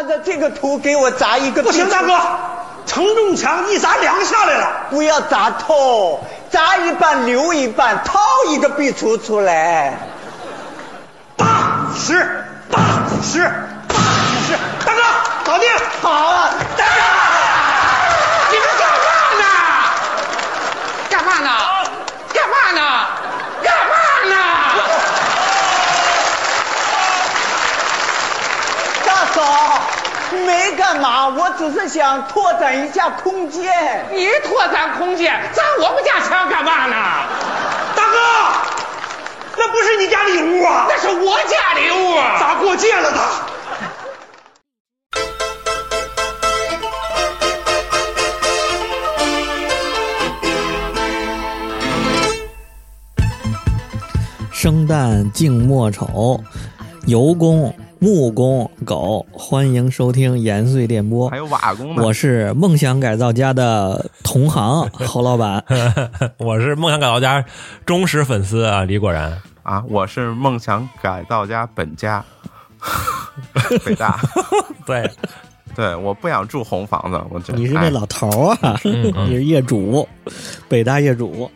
按照这个图给我砸一个。不行，大哥，承重墙一砸梁下来了。不要砸透，砸一半留一半，掏一个壁橱出来。八十，八十，八十，大哥，搞定。好啊，大哥，你们干嘛呢？干嘛呢？干嘛呢？干嘛呢？大嫂，没干嘛，我只是想拓展一下空间。你拓展空间，砸我们家墙干嘛呢？大哥，那不是你家礼物啊，那是我家礼物。砸过界了他。生旦净末丑，油工、木工、狗，欢迎收听延绥电波还。有瓦工呢。我是梦想改造家的同行 侯老板，我是梦想改造家忠实粉丝啊，李果然。啊，我是梦想改造家本家，北大。对，对，我不想住红房子，我这你是那哎老头儿啊，你是业主，北大业主。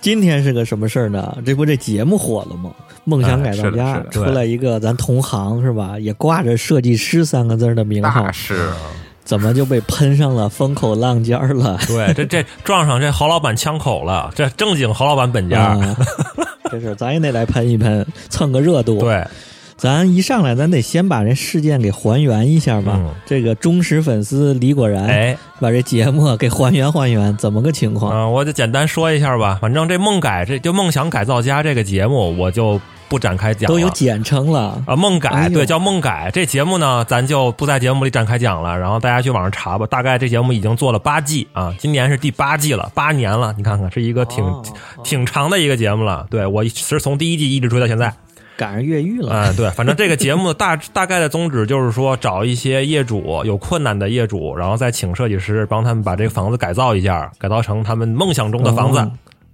今天是个什么事儿呢？这不这节目火了吗？梦想改造哎家出来一个咱同行是吧？也挂着设计师三个字儿的名号大，事，怎么就被喷上了风口浪尖儿了？对，这这撞上这侯老板枪口了，这正经侯老板本家。啊，这事儿咱也得来喷一喷，蹭个热度。，对，咱一上来咱得先把这事件给还原一下吧。嗯这个忠实粉丝李果然，哎，把这节目给还原还原，怎么个情况？嗯、我就简单说一下吧。反正这梦改这就梦想改造家这个节目，我就不展开讲了。都有简称了。啊，梦改、哎对，叫梦改。这节目呢，咱就不在节目里展开讲了，然后大家去网上查吧。大概这节目已经做了八季啊，今年是第八季了，八年了。你看看，是一个挺、哦挺长的一个节目了。对我是从第一季一直追到现在。赶上越狱了，啊、对，反正这个节目 大大概的宗旨就是说，找一些业主有困难的业主，然后再请设计师帮他们把这个房子改造一下，改造成他们梦想中的房子，哦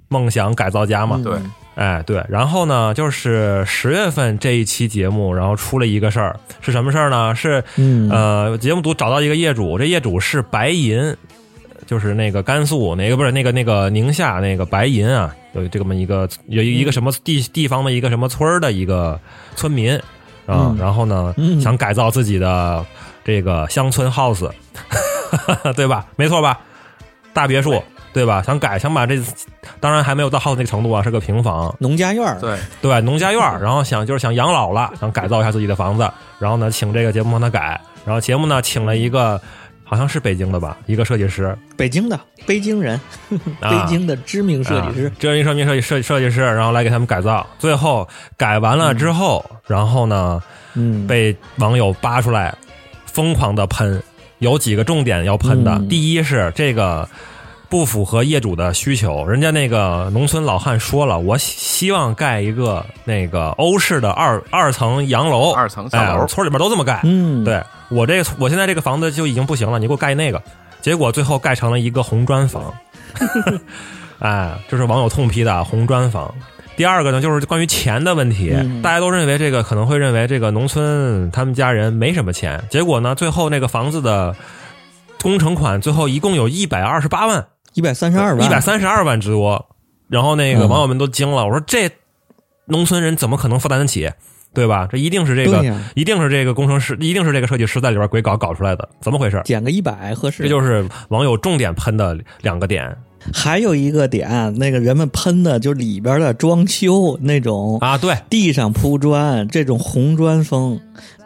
梦想改造家嘛。对，哎，对，然后呢，就是十月份这一期节目，然后出了一个事儿，是什么事儿呢？是嗯呃，节目组找到一个业主，这业主是白银，就是那个甘肃哪个不是那个那个宁夏那个白银啊，有这么一个有一一个什么地地方的一个什么村儿的一个村民啊，嗯然后呢、嗯想改造自己的这个乡村 house，对吧？没错吧？大别墅。对吧？想改，想把这，当然还没有到 house 那个程度啊，是个平房，农家院儿。对，对，农家院儿，然后想就是想养老了，想改造一下自己的房子，然后呢，请这个节目帮他改，然后节目呢请了一个好像是北京的吧，一个设计师，北京的北京人，啊北京的知名设计师。啊，这一设计设计设计设计师，然后来给他们改造，最后改完了之后，然后呢嗯，被网友扒出来，疯狂的喷，有几个重点要喷的，嗯。第一是这个。不符合业主的需求，人家那个农村老汉说了，我希希望盖一个那个欧式的二二层洋楼，二层小楼。哎，村里边都这么盖。嗯，对我这我现在这个房子就已经不行了，你给我盖那个，结果最后盖成了一个红砖房，哎，这是网友痛批的啊红砖房。第二个呢，就是关于钱的问题，嗯。大家都认为这个可能会认为这个农村他们家人没什么钱，结果呢，最后那个房子的工程款最后一共有一百二十八万，一百三十二万，一百三十二万之多。然后那个嗯网友们都惊了，我说这农村人怎么可能负担得起？对吧？这一定是这个一定是这个工程师，一定是这个设计师在里边鬼搞搞出来的，怎么回事？减个一百合适。这就是网友重点喷的两个点还有一个点，那个人们喷的就里边的装修那种啊！对，地上铺砖这种红砖风，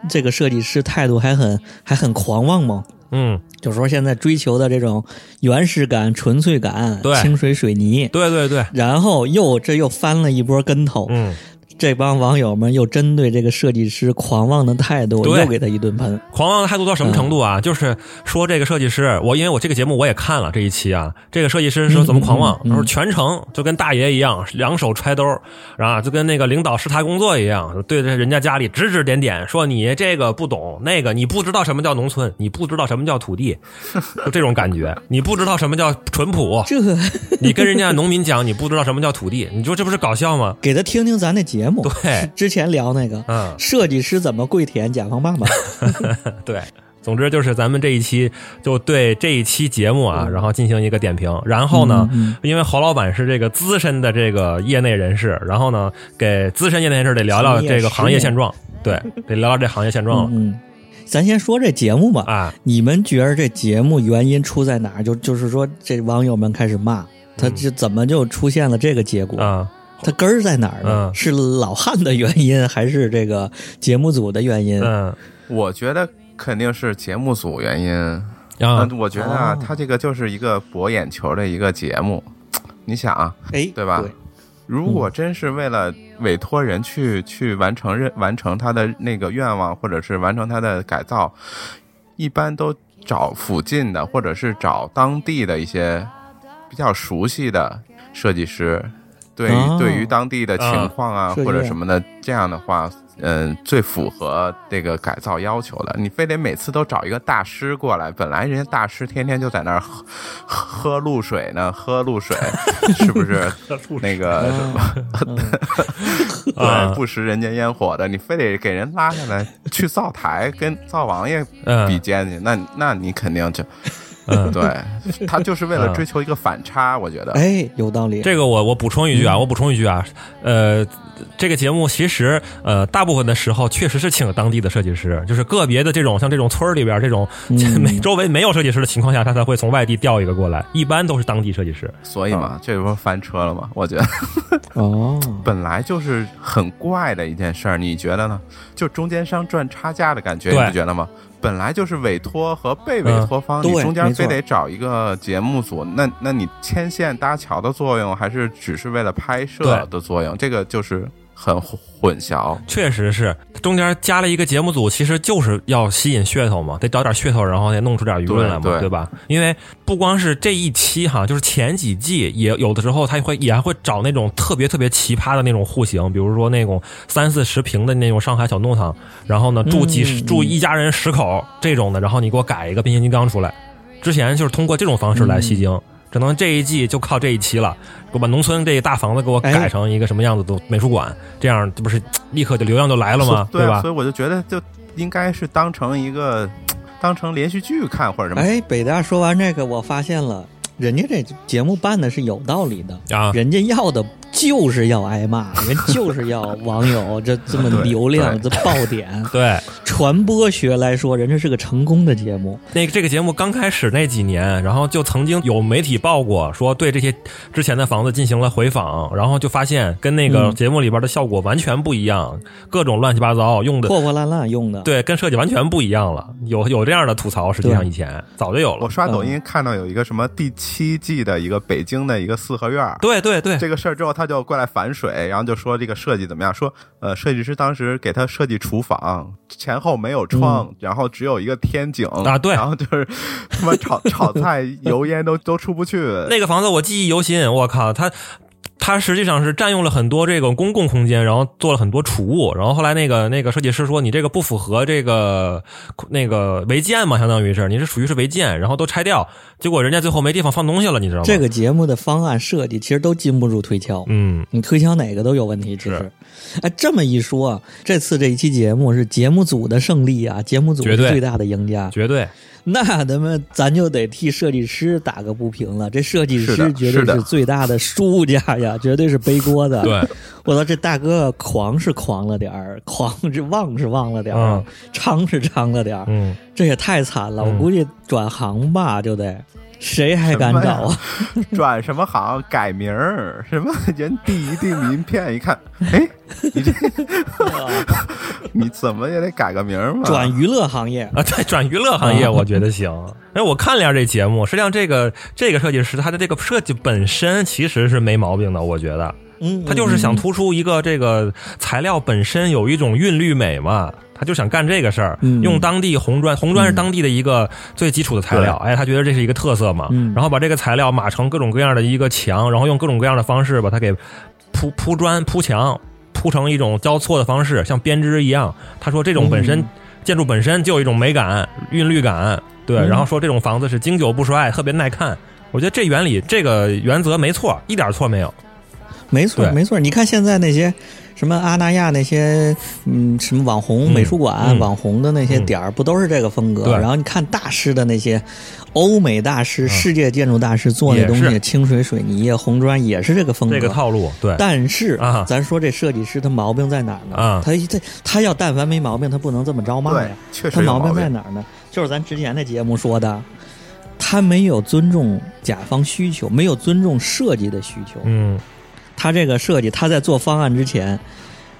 这个设计师态度还很还很狂妄嘛。嗯，就说现在追求的这种原始感、纯粹感、对清水水泥，对对对，然后又这又翻了一波跟头，嗯，这帮网友们又针对这个设计师狂妄的态度，对又给他一顿喷。狂妄的态度到什么程度嗯啊？就是说这个设计师，我因为我这个节目我也看了这一期啊，这个设计师说怎么狂妄，说全程就跟大爷一样，两手揣兜，然后就跟那个领导视察工作一样，对着人家家里指指点点，说你这个不懂，那个你不知道什么叫农村，你不知道什么叫土地，就这种感觉，你不知道什么叫淳朴，这 你跟人家农民讲你不知道什么叫土地，你说这不是搞笑吗？给他听听咱那节目，对，之前聊那个嗯，设计师怎么跪舔甲方爸爸，对，总之就是咱们这一期就对这一期节目啊，然后进行一个点评。然后呢，因为侯老板是这个资深的这个业内人士，然后呢，给资深业内人士得聊聊这个行业现状，对，得聊聊这行业现状了。嗯，咱先说这节目吧。啊，你们觉得这节目原因出在哪儿？就就是说，这网友们开始骂他，这怎么就出现了这个结果？啊，它根儿在哪儿呢？嗯是老汉的原因，还是这个节目组的原因？嗯我觉得肯定是节目组原因。啊嗯，我觉得啊哦，它这个就是一个博眼球的一个节目。你想啊，哎，对吧对，如果真是为了委托人去去完成任完成他的那个愿望，或者是完成他的改造，一般都找附近的，或者是找当地的一些比较熟悉的设计师，对于、哦对于当地的情况啊、或者什么的，这样的话。嗯，最符合这个改造要求的，你非得每次都找一个大师过来。本来人家大师天天就在那儿喝喝露水呢，喝露水，是不是？那个什么，啊 对，不食人间烟火的，你非得给人拉下来去灶台跟灶王爷嗯比肩去，那那你肯定就，嗯，对他就是为了嗯追求一个反差，我觉得。哎，有道理。这个我我补充一句啊，我补充一句啊，呃，这个节目其实呃大部分的时候确实是请了当地的设计师，就是个别的这种像这种村儿里边这种嗯 没周围没有设计师的情况下，他才会从外地调一个过来，一般都是当地设计师。所以嘛，这不是翻车了吗？我觉得 哦，本来就是很怪的一件事儿，你觉得呢？就中间商赚差价的感觉，你不觉得吗？本来就是委托和被委托方，嗯你中间非得找一个节目组，那那你牵线搭桥的作用，还是只是为了拍摄的作用？这个就是很混淆。确实是，中间加了一个节目组，其实就是要吸引噱头嘛，得找点噱头，然后得弄出点舆论来嘛，对对吧？因为不光是这一期哈，就是前几季也有的时候他会也还会找那种特别特别奇葩的那种户型，比如说那种三四十平的那种上海小弄堂，然后呢住几十、嗯住一家人十口这种的，然后你给我改一个变形金刚出来。之前就是通过这种方式来吸睛。可能这一季就靠这一期了，我把农村这一大房子给我哎改成一个什么样子的美术馆，这样这不是立刻就流量就来了吗？对啊吧？所以我就觉得就应该是当成一个当成连续剧看或者什么。哎，北大说完这个，我发现了，人家这节目办的是有道理的，啊，人家要的就是要挨骂，人就是要网友 这这么流量，这爆点。对，传播学来说，人家是个成功的节目。那个这个节目刚开始那几年，然后就曾经有媒体报过，说对这些之前的房子进行了回访，然后就发现跟那个嗯节目里边的效果完全不一样，各种乱七八糟用的，破破烂烂用的，对，跟设计完全不一样了。有有这样的吐槽，实际上以前早就有了我。刷抖音看到有一个什么第七季的一个北京的一个四合院儿，对对对，这个事儿之后，他就过来反水，然后就说这个设计怎么样？说呃，设计师当时给他设计厨房，前后没有窗，然后只有一个天井嗯啊对然后就是他妈炒炒菜油烟都 都出不去。那个房子我记忆犹新，我靠，它它实际上是占用了很多这个公共空间，然后做了很多储物，然后后来那个那个设计师说你这个不符合这个那个违建嘛，相当于是你是属于是违建，然后都拆掉，结果人家最后没地方放东西了，你知道吗？这个节目的方案设计其实都禁不住推敲。嗯，你推敲哪个都有问题，其实。哎，这么一说啊，这次这一期节目是节目组的胜利啊，节目组是最大的赢家。绝对那咱们咱就得替设计师打个不平了，这设计师绝对是最大的输家呀，绝对是背锅的。对，我操，这大哥狂是狂了点儿，狂是忘是忘了点儿嗯，昌是昌了点儿，嗯，这也太惨了。嗯我估计转行吧就得，谁还敢找啊？转什么行改名儿？什么人递一递名片？一看，哎，你这 你怎么也得改个名儿嘛？转娱乐行业，啊，对，转娱乐行业我觉得行。哎，我看了一下这节目，实际上这个这个设计师他的这个设计本身其实是没毛病的，我觉得。嗯，他就是想嗯突出一个这个材料本身有一种韵律美嘛，他就想干这个事儿，嗯用当地红砖，红砖是当地的一个最基础的材料，哎，他觉得这是一个特色嘛，嗯然后把这个材料码成各种各样的一个墙，然后用各种各样的方式把它给铺铺砖铺墙，铺成一种交错的方式，像编织一样。他说这种本身、嗯建筑本身就有一种美感、韵律感，对，嗯然后说这种房子是经久不衰，特别耐看。我觉得这原理这个原则没错，一点错没有。没错没错。你看现在那些什么阿那亚那些，嗯，什么网红美术馆、嗯网红的那些点儿，不都是这个风格？对然后你看大师的那些欧美大师、嗯世界建筑大师做那东西，清水水泥、红砖也是这个风格。这个套路，对，但是啊咱说这设计师他毛病在哪儿呢？啊他他他要但凡没毛病，他不能这么招骂呀。，确他毛病实有病在哪儿呢？就是咱之前的节目说的，他没有尊重甲方需求，没有尊重设计的需求。嗯他这个设计，他在做方案之前，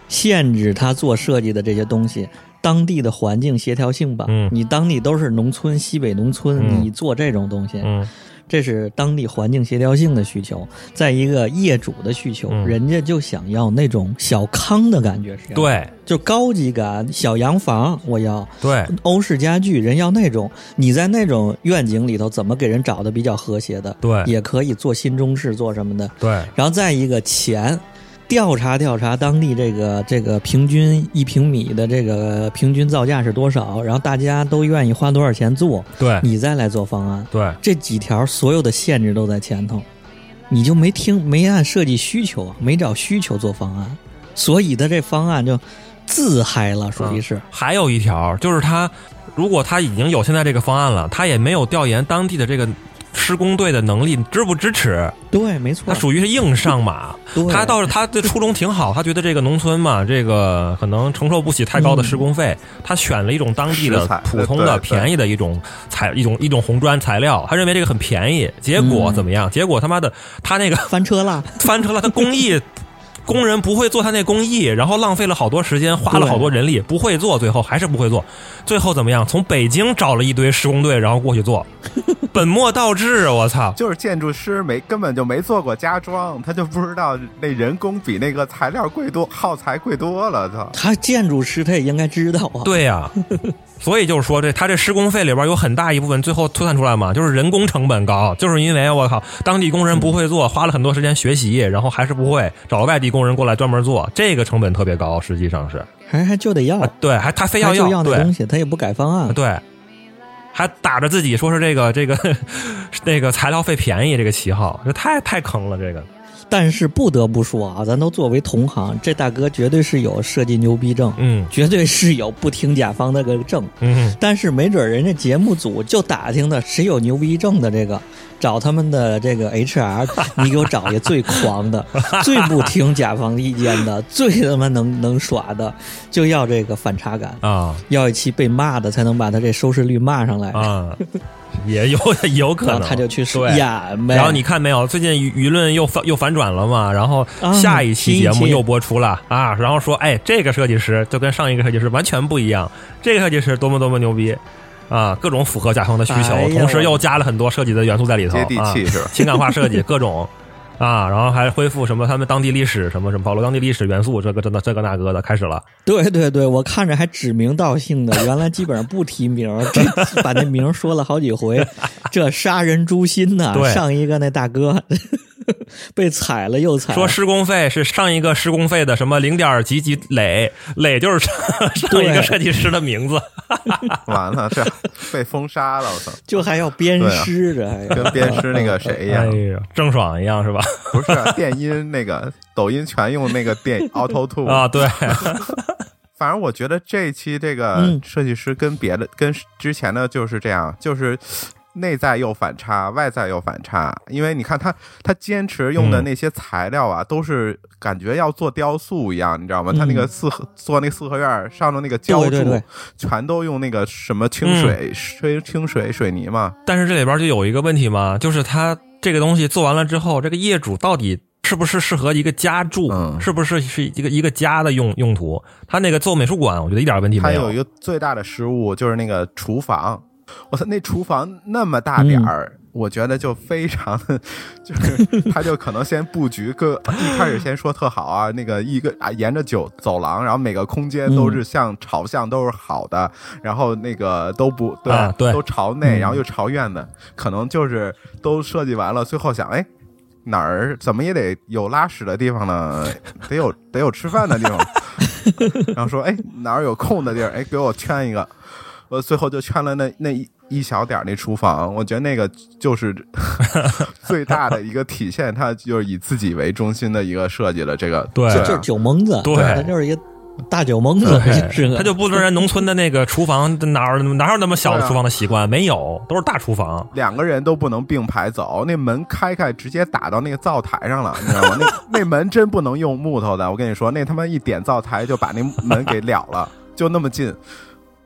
限制他做设计的这些东西。当地的环境协调性吧，嗯。你当地都是农村，西北农村，嗯。你做这种东西，嗯这是当地环境协调性的需求。再一个业主的需求，嗯人家就想要那种小康的感觉是要，，对就高级感，小洋房我要，对，欧式家具，人要那种。你在那种愿景里头，怎么给人找的比较和谐的？对也可以做新中式，做什么的。对，然后再一个钱，调查调查当地这个这个平均一平米的这个平均造价是多少，然后大家都愿意花多少钱做，对你再来做方案。对，这几条所有的限制都在前头，你就没听没按设计需求啊，没找需求做方案，所以的这方案就自嗨了，属于是。还有一条就是他，如果他已经有现在这个方案了，他也没有调研当地的这个施工队的能力支不支持，对，没错他，属于是硬上马。他倒是他的初衷挺好，他觉得这个农村嘛，这个可能承受不起太高的施工费，他选了一种当地的普通的便宜的一种材一种一种红砖材料，他认为这个很便宜。结果怎么样？结果他妈的他那个翻车了。翻车了，他工艺工人不会做他那工艺，然后浪费了好多时间，花了好多人力，不会做，最后还是不会做。最后怎么样？从北京找了一堆施工队，然后过去做，本末倒置，我操！就是建筑师没根本就没做过家装，他就不知道那人工比那个材料贵多，耗材贵多了，操！他建筑师他也应该知道啊。对呀、所以就是说这他这施工费里边有很大一部分最后推算出来嘛，就是人工成本高，就是因为我靠当地工人不会做，花了很多时间学习，然后还是不会，找了外地工人过来专门做，这个成本特别高，实际上是。还还就得要，啊，对，还他非要要那对。东西，他也不改方案。对，还打着自己说是这个这个 那个材料费便宜这个旗号，这太太坑了，这个但是不得不说啊，咱都作为同行，这大哥绝对是有设计牛逼症，嗯。绝对是有不听甲方那个证。嗯。但是没准人家节目组就打听的谁有牛逼症的这个，找他们的这个 HR，你给我找一个最狂的、最不听甲方意见的、最他妈能能耍的，就要这个反差感，啊。要一期被骂的才能把他这收视率骂上来。啊，也有 有可能，然后他就去对演呗。然后你看没有？最近舆舆论又反又反转了嘛？然后啊下一期节目又播出了啊！然后说，哎，这个设计师就跟上一个设计师完全不一样，这个设计师多么多么牛逼啊！各种符合甲方的需求，哎同时又加了很多设计的元素在里头，接地气啊是吧情感化设计各种。啊，然后还恢复什么他们当地历史，什么什么保留当地历史元素，这个这个这个那个的开始了。对对对，我看着还指名道姓的，原来基本上不提名，这把那名说了好几回，这杀人诛心呐！对上一个那大哥 被踩了又踩，说施工费是上一个施工费的什么零点几几累，累就是上 上一个设计师的名字。完了，这被封杀了，我操！就还要鞭尸着，还跟鞭尸那个谁一哎样，呀，郑爽一样是吧？不是啊电音那个抖音全用那个电 Auto Two 啊，对，反正我觉得这一期这个嗯。设计师跟别的、跟之前的就是这样，就是内在又反差，外在又反差。因为你看他他坚持用的那些材料啊，都是感觉要做雕塑一样，你知道吗？他那个四合做那个四合院上的那个浇筑，对对对全都用那个什么清水、水清水水泥嘛。但是这里边就有一个问题嘛，就是他这个东西做完了之后，这个业主到底是不是适合一个家住？嗯是不是是一个一个家的用用途？他那个做美术馆，我觉得一点问题没有。他有一个最大的失误就是那个厨房，我操，那厨房那么大点儿。我觉得就非常，就是 他就可能先布局个，一开始先说特好啊，那个一个啊沿着走走廊，然后每个空间都是向朝向都是好的，然后那个都不对，啊对都朝内，然后又朝院子，可能就是都设计完了，最后想，哎，哪儿怎么也得有拉屎的地方呢，得有得有吃饭的地方，然后说，哎，哪儿有空的地儿，哎，给我圈一个。我最后就圈了那那一一小点儿那厨房，我觉得那个就是 最大的一个体现，它就是以自己为中心的一个设计了这个，对这就是酒蒙子，对他就是一个大酒蒙子，是他就不知道人农村的那个厨房哪有哪有那么小的厨房的习惯，没有，都是大厨房。两个人都不能并排走，那门开开直接打到那个灶台上了，你知道吗？那那门真不能用木头的，我跟你说，那他妈一点灶台就把那门给燎了，就那么近。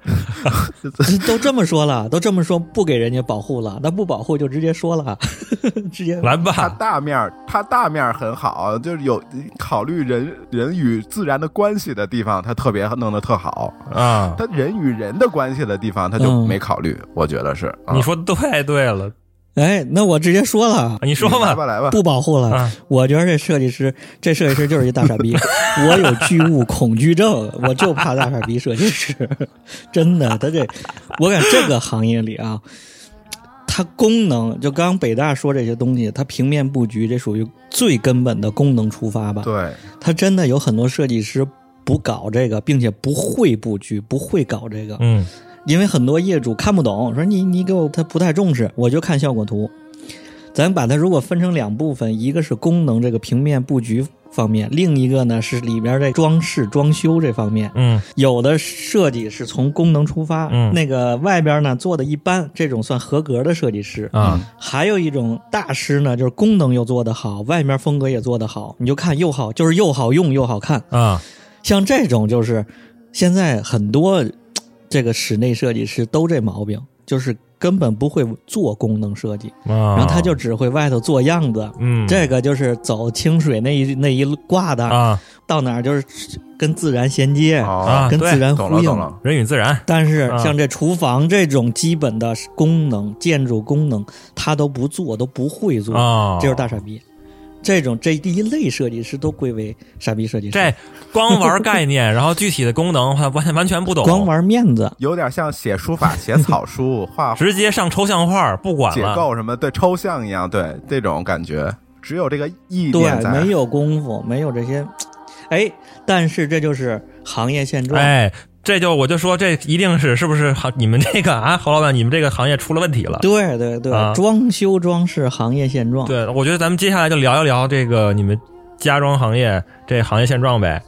都这么说了，都这么说不给人家保护了，那不保护就直接说了，直接来吧。他，大面儿，它大面儿很好，就是有考虑人人与自然的关系的地方，他特别弄得特好。啊！他人与人的关系的地方，他就嗯没考虑，我觉得是。啊你说的太对了，哎，那我直接说了，你说吧，来吧来吧，不保护了。啊我觉得这设计师，这设计师就是一大傻逼。我有巨物恐惧症，我就怕大傻逼设计师。真的，他这，我感觉这个行业里啊，它功能就刚刚北大说这些东西，它平面布局这属于最根本的功能出发吧。对，它真的有很多设计师不搞这个，并且不会布局，不会搞这个。嗯因为很多业主看不懂，说你你给我他不太重视，我就看效果图。咱把它如果分成两部分，一个是功能这个平面布局方面，另一个呢是里边这装饰装修这方面。嗯有的设计是从功能出发，嗯那个外边呢做的一般，这种算合格的设计师。啊还有一种大师呢，就是功能又做得好，外面风格也做得好，你就看又好，就是又好用又好看。啊像这种就是现在很多这个室内设计师都这毛病，就是根本不会做功能设计，啊！然后他就只会外头做样子。嗯这个就是走清水那一那一挂的，啊到哪儿就是跟自然衔接，跟自然呼应。人与自然但是啊像这厨房这种基本的功能、建筑功能，他都不做，都不会做，啊，这就是大傻逼。这种这第一类设计师都归为傻逼设计师。这光玩概念，然后具体的功能完完完全不懂，光玩面子，有点像写书法、写草书、画直接上抽象画，不管解了。构什么，对抽象一样，对这种感觉，只有这个意对念，在。没有功夫，没有这些，哎，但是这就是行业现状。哎，这就我就说这一定是是不是好你们这个啊，侯老板，你们这个行业出了问题了。对对对，啊装修装饰行业现状。对，我觉得咱们接下来就聊一聊这个你们家装行业这行业现状呗。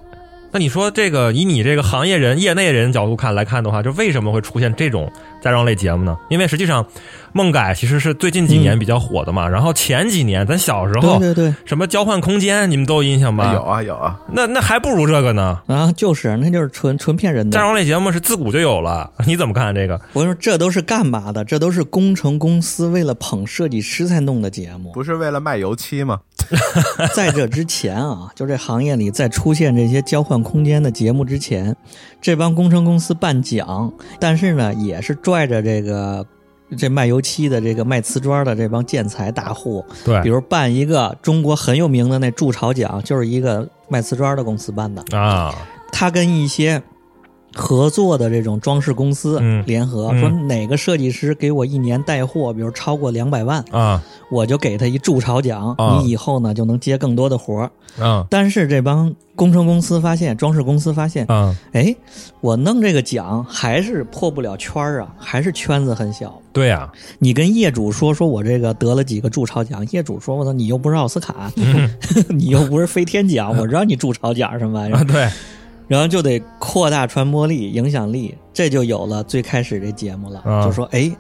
那你说这个以你这个行业人、业内人角度看来看的话，就为什么会出现这种家装类节目呢？因为实际上，梦改其实是最近几年比较火的嘛。然后前几年咱小时候对对对，什么交换空间，你们都有印象吧？有啊有啊，那那还不如这个呢。啊，就是那就是纯纯骗人的家。装类节目是自古就有了，你怎么看这个？我跟你说，这都是干嘛的？这都是工程公司为了捧设计师才弄的节目。不是为了卖油漆吗？在这之前啊，就这行业里在出现这些交换空间的节目之前，这帮工程公司办奖，但是呢，也是拽着这个这卖油漆的、这个卖瓷砖的这帮建材大户，对比如办一个中国很有名的那筑巢奖，就是一个卖瓷砖的公司办的，啊，他跟一些。合作的这种装饰公司嗯。联合、嗯。说，哪个设计师给我一年带货，比如超过两百万，啊。我就给他一筑巢奖，啊。你以后呢就能接更多的活儿。啊。但是这帮工程公司发现，装饰公司发现，啊！哎，我弄这个奖还是破不了圈儿啊，还是圈子很小。对呀、你跟业主说说我这个得了几个筑巢奖，业主说我操，你又不是奥斯卡，你又不是飞天奖，我知道你筑巢奖什么玩意啊，儿，对，然后就得扩大传播力、影响力，这就有了最开始这节目了，啊就说哎。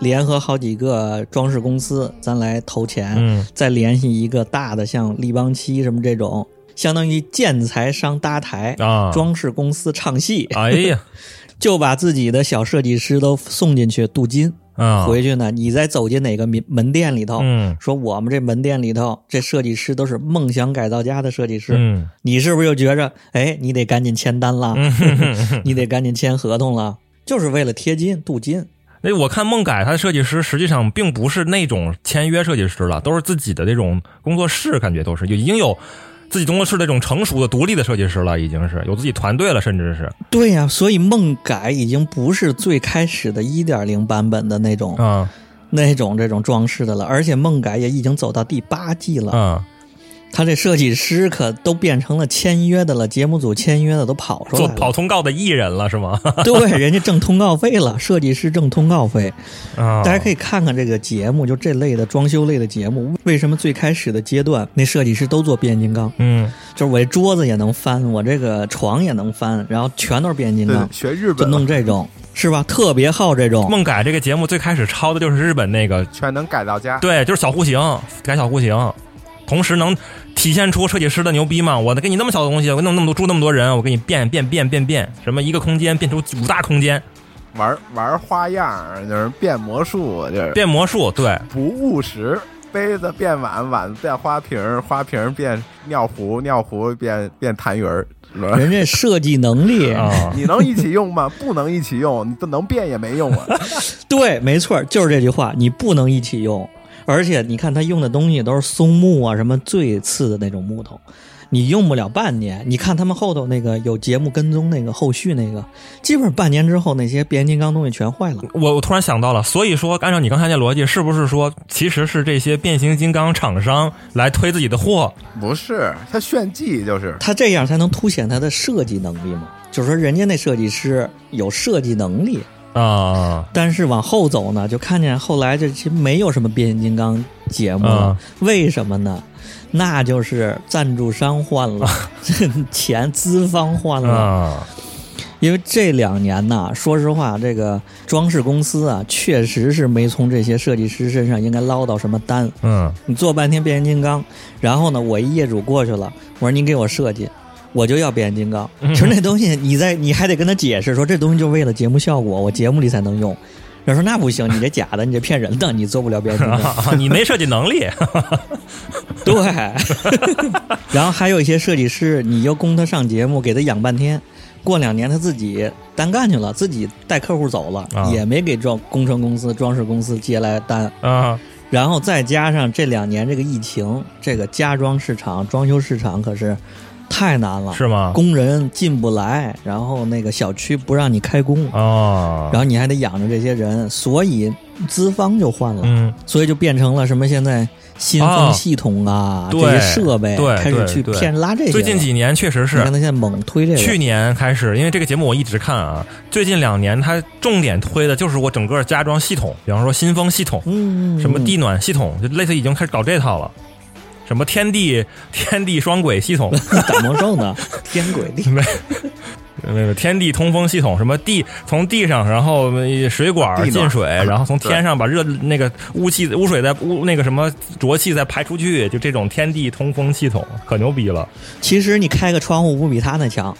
联合好几个装饰公司，咱来投钱，嗯再联系一个大的，像立邦漆什么这种，相当于建材商搭台，啊，装饰公司唱戏，哎呀 就把自己的小设计师都送进去镀金。啊，回去呢，你再走进哪个门门店里头，嗯。说我们这门店里头这设计师都是梦想改造家的设计师，嗯。你是不是就觉着，哎，你得赶紧签单了，嗯，你得赶紧签合同了，就是为了贴金镀金。那我看梦改他的设计师实际上并不是那种签约设计师了，都是自己的那种工作室，感觉都是已经有自己工作室那种成熟的独立的设计师了，已经是有自己团队了，甚至是。对呀、所以梦改已经不是最开始的一点零版本的那种、啊那种这种装饰的了，而且梦改也已经走到第八季了。啊他这设计师可都变成了签约的了，节目组签约的都跑出来了，做跑通告的艺人了是吗？对，人家挣通告费了，设计师挣通告费。啊，大家可以看看这个节目，就这类的装修类的节目，为什么最开始的阶段那设计师都做变形金刚？嗯，就是我这桌子也能翻，我这个床也能翻，然后全都是变形金刚，，学日就本弄这种是吧？特别好这种。梦改这个节目最开始抄的就是日本那个，全能改造家。对，就是小户型改小户型，同时能体现出设计师的牛逼吗？我给你那么小的东西，我弄那么多住那么多人，我给你变变变变变，什么一个空间变出五大空间，玩玩花样，就是变魔术，就是变魔术，对，不务实。杯子变碗，碗变花瓶，花瓶变尿壶，尿壶变变痰盂儿。人家设计能力，啊，你能一起用吗？不能一起用，你都能变也没用啊。对，没错，就是这句话，你不能一起用。而且你看他用的东西都是松木啊，什么最次的那种木头，你用不了半年。你看他们后头那个有节目跟踪那个后续那个，基本上半年之后那些变形金刚东西全坏了。我我突然想到了，所以说按照你刚才那逻辑，是不是说其实是这些变形金刚厂商来推自己的货？不是，他炫技就是。他这样才能凸显他的设计能力嘛。就是说，人家那设计师有设计能力，啊，但是往后走呢，就看见后来这其实没有什么变形金刚节目了。为什么呢？那就是赞助商换了，钱资方换了。啊，因为这两年呐，说实话，这个装饰公司啊，确实是没从这些设计师身上应该捞到什么单。嗯你做半天变形金刚，然后呢，我一业主过去了，我说您给我设计，我就要变形金刚。其实那东西你在你还得跟他解释说，这东西就是为了节目效果，我节目里才能用。人说那不行，你这假的，你这骗人的，你做不了变形金刚。啊，你没设计能力，对，然后还有一些设计师，你又供他上节目，给他养半天，过两年他自己单干去了，自己带客户走了，啊也没给装工程公司、装饰公司接来单。啊，然后再加上这两年这个疫情，这个家装市场、装修市场可是太难了，是吗？工人进不来，然后那个小区不让你开工，哦，然后你还得养着这些人，所以资方就换了，嗯，所以就变成了什么现在新风系统啊、对这些设备对开始去骗拉这些。最近几年确实是。你看他现在猛推这个，去年开始，因为这个节目我一直看啊，最近两年他重点推的就是我整个家装系统，比方说新风系统，嗯。什么地暖系统，就类似已经开始搞这套了。什么天地 天地双轨系统，打魔兽呢？天轨地 没那个天地通风系统，什么地从地上，然后水管进水，然后从天上把热那个污气污水再污那个什么浊气再排出去，就这种天地通风系统可牛逼了。其实你开个窗户不比他那强，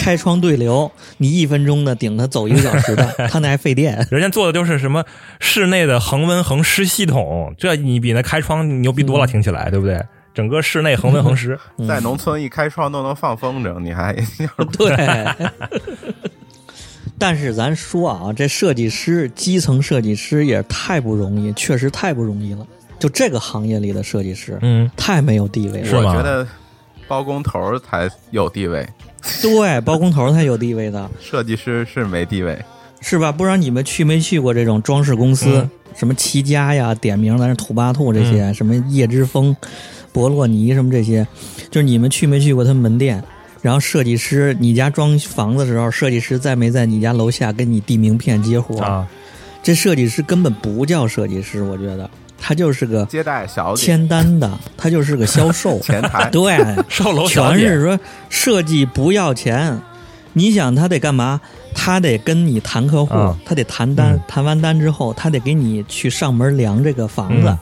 开窗对流，你一分钟的顶他走一个小时的，他那还费电。人家做的就是什么室内的恒温恒湿系统，这你比那开窗牛逼多了，听起来对不对？整个室内恒温恒湿，在农村一开窗都能放风筝，你还 对。但是咱说啊，这设计师基层设计师也太不容易，确实太不容易了。就这个行业里的设计师，嗯，太没有地位了。我觉得包工头儿才有地位，对，包工头才有地位的，设计师是没地位。是吧？不知道你们去没去过这种装饰公司，嗯什么齐家呀、点名咱是土巴兔这些，什么叶之峰、博洛尼什么这些，就是你们去没去过他们门店？然后设计师，你家装房子的时候，设计师在没在你家楼下跟你递名片接活？啊，这设计师根本不叫设计师，我觉得他就是个接待小姐，签单的，他就是个销售。前台 对，售楼全是说设计不要钱。你想他得干嘛？他得跟你谈客户，啊他得谈单，嗯谈完单之后，他得给你去上门量这个房子，嗯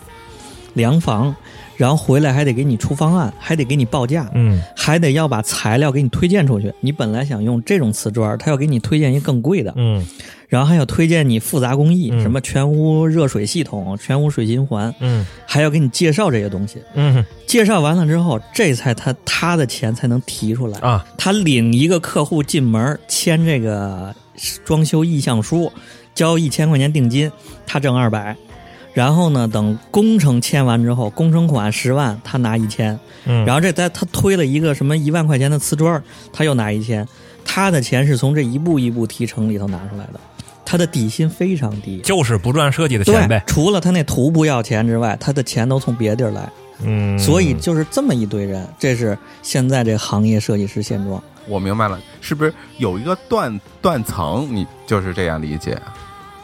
量房，然后回来还得给你出方案，还得给你报价，嗯还得要把材料给你推荐出去。你本来想用这种瓷砖，他要给你推荐一个更贵的，嗯然后还要推荐你复杂工艺，嗯什么全屋热水系统、全屋水循环，嗯还要给你介绍这些东西。嗯介绍完了之后，这才他他的钱才能提出来。啊，他领一个客户进门签这个装修意向书，交一千块钱定金，他挣二百。然后呢，等工程签完之后，工程款十万，他拿一千。嗯，然后这他他推了一个什么一万块钱的瓷砖，他又拿一千。他的钱是从这一步一步提成里头拿出来的，他的底薪非常低。就是不赚设计的钱呗，。除了他那图不要钱之外，他的钱都从别地儿来。嗯，所以就是这么一堆人，这是现在这行业设计师现状。我明白了，是不是有一个断断层？你就是这样理解，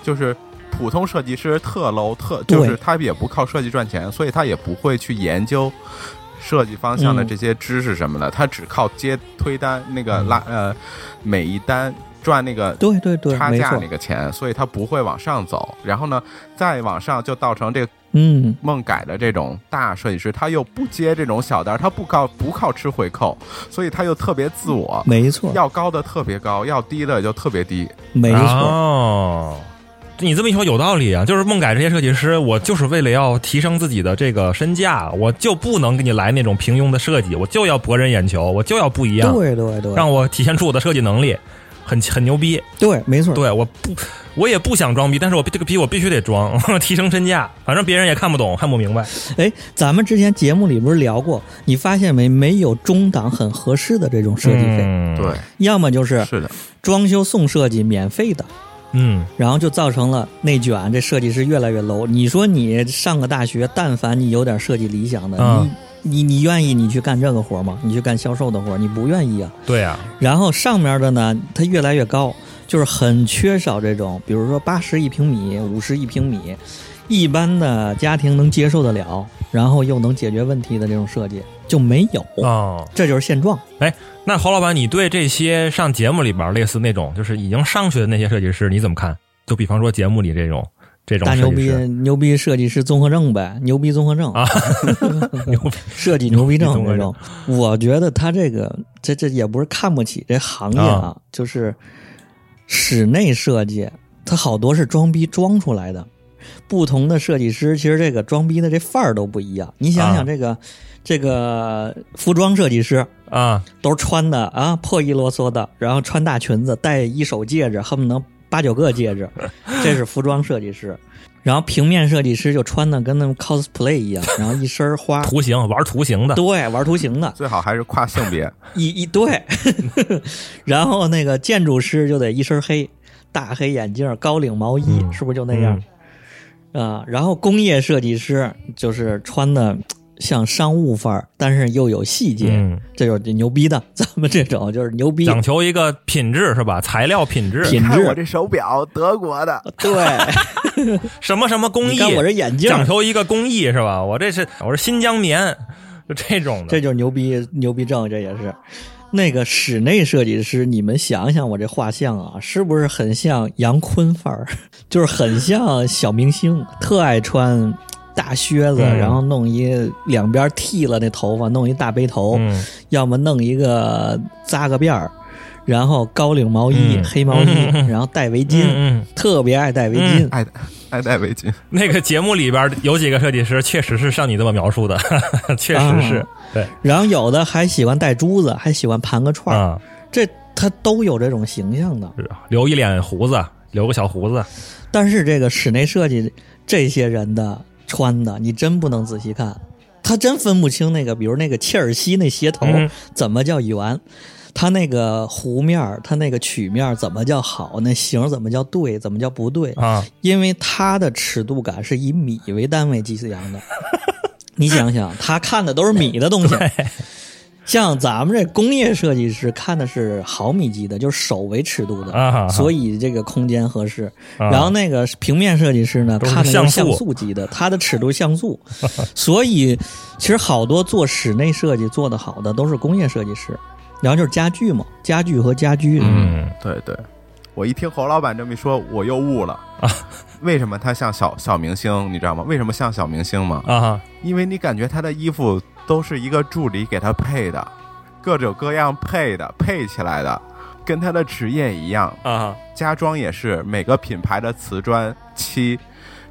就是普通设计师特 low 特，就是他也不靠设计赚钱，所以他也不会去研究设计方向的嗯这些知识什么的，他只靠接推单那个拉呃每一单赚那个对对对，差价那。个钱，所以他不会往上走。然后呢，再往上就造成这个嗯，梦改的这种大设计师，他又不接这种小单，他不靠不靠吃回扣，所以他又特别自我，没错，要高的特别高，要低的就特别低。没错。哦，你这么一说有道理啊，就是梦改这些设计师，我就是为了要提升自己的这个身价，我就不能给你来那种平庸的设计，我就要博人眼球，我就要不一样，对对对，让我体现出我的设计能力，很很牛逼。对，没错。对，我不，我也不想装逼，但是我这个逼我必须得装，提升身价，反正别人也看不懂，看不明白。哎，咱们之前节目里不是聊过，你发现没？没有中档很合适的这种设计费，嗯对，，要么就是是的，装修送设计免费的，嗯，然后就造成了内卷，这设计师越来越 low。你说你上个大学，但凡你有点设计理想的，嗯你你你愿意你去干这个活吗？你去干销售的活，你不愿意啊。对啊、然后上面的呢，它越来越高，就是很缺少这种，比如说八十一平米、五十一平米，一般的家庭能接受得了，然后又能解决问题的这种设计就没有，哦，这就是现状。哎，那侯老板，你对这些上节目里边类似那种就是已经上去的那些设计师，你怎么看？就比方说节目里这种这种大牛逼牛逼设计师综合症呗，牛逼综合症。啊，牛逼。设计牛逼症我觉得他这个这这也不是看不起这行业啊，啊。就是室内设计，它好多是装逼装出来的。不同的设计师，其实这个装逼的这范儿都不一样。你想啊。想，这个、这个服装设计师啊，都穿的啊破衣啰嗦的，然后穿大裙子，戴一手戒指，恨不能八九个戒指，这是服装设计师。然后平面设计师就穿的跟那种 cosplay 一样，然后一身花，图形玩图形的，对，玩图形的，最好还是跨性别。一一对，然后那个建筑师就得一身黑，大黑眼镜，高领毛衣，嗯。是不是就那样？啊、然后工业设计师就是穿的像商务范儿，但是又有细节，嗯这就是牛逼的。咱们这种就是牛逼，讲求一个品质是吧？材料品质，品质我，这手表，德国的，对，什么什么工艺，我这眼镜，讲求一个工艺是吧？我这是我是新疆棉，就这种的。这就是牛逼牛逼症，这也是。那个室内设计师，你们想想我这画像啊，是不是很像杨坤范儿？就是很像小明星，特爱穿大靴子，嗯。然后弄一两边剃了那头发，弄一大背头，嗯，要么弄一个扎个辫儿，然后高领毛衣、嗯。黑毛衣，然后戴围巾，特别爱戴围巾。爱爱戴围巾。那个节目里边有几个设计师，确实是像你这么描述的，确实是啊。对。然后有的还喜欢戴珠子，还喜欢盘个串儿，啊，这他都有这种形象的。是留一脸胡子，留个小胡子，但是这个室内设计这些人的穿的，你真不能仔细看，他真分不清那个，比如那个切尔西那鞋头嗯。怎么叫圆，他那个弧面儿，他那个曲面儿怎么叫好，那形儿怎么叫对，怎么叫不对，啊，因为它的尺度感是以米为单位计量的。你想想，他看的都是米的东西。像咱们这工业设计师看的是毫米级的，就是手为尺度的，所以这个空间合适。啊然后那个平面设计师呢，看的是像素像素级的，它的尺度像素。所以其实好多做室内设计做得好的都是工业设计师。然后就是家具嘛，家具和家居，嗯对对，我一听侯老板这么一说，我又悟了啊！为什么他像小小明星？你知道吗？为什么像小明星吗？啊，因为你感觉他的衣服都是一个助理给他配的，各种各样配的，配起来的，跟他的职业一样。啊，家装也是每个品牌的瓷砖漆，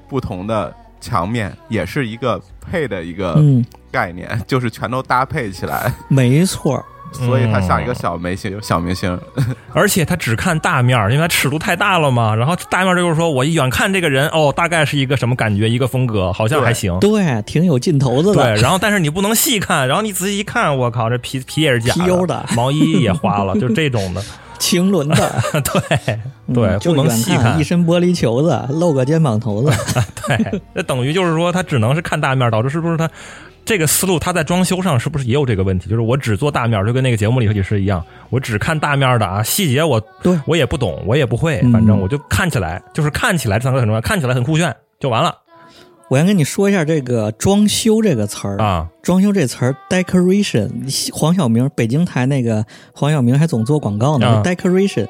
不同的墙面也是一个配的一个嗯，概念，就是全都搭配起来，没错儿，所以他像一个小明星，小明星。而且他只看大面儿，因为他尺度太大了嘛。然后大面儿就是说我一远看这个人，哦，大概是一个什么感觉，一个风格，好像还行。对，挺有劲头子的对，然后但是你不能细看，然后你仔细一看，我靠，这皮皮也是假皮油的毛衣也花了，就这种的。青纶的，对 对，不能细看一。身玻璃球子，露个肩膀头子，对，那等于就是说他只能是看大面儿，导致是不是他这个思路，它在装修上是不是也有这个问题？就是我只做大面儿，就跟那个节目里设计师一样，我只看大面儿的啊，细节我对我也不懂，我也不会，嗯反正我就看起来，就是看起来这三个很重要，看起来很酷炫就完了我先跟你说一下这个“装修”这个词儿啊。装修这词儿，decoration，黄晓明，北京台那个黄晓明还总做广告呢。啊 decoration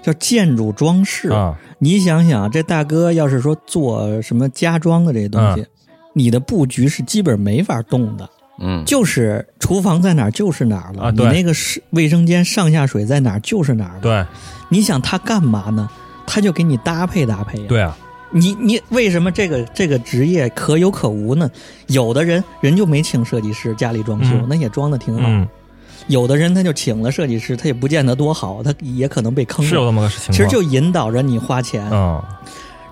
叫建筑装饰。啊你想想，这大哥要是说做什么家装的这些东西，嗯你的布局是基本没法动的，嗯，就是厨房在哪儿就是哪儿了，你那个是卫生间上下水在哪儿就是哪儿了。对你想他干嘛呢？他就给你搭配搭配呀。对啊，你你为什么这个这个职业可有可无呢？有的人人就没请设计师家里装修，嗯那也装的挺好；嗯，有的人他就请了设计师，他也不见得多好，他也可能被坑了。是有这么个情况。其实就引导着你花钱，嗯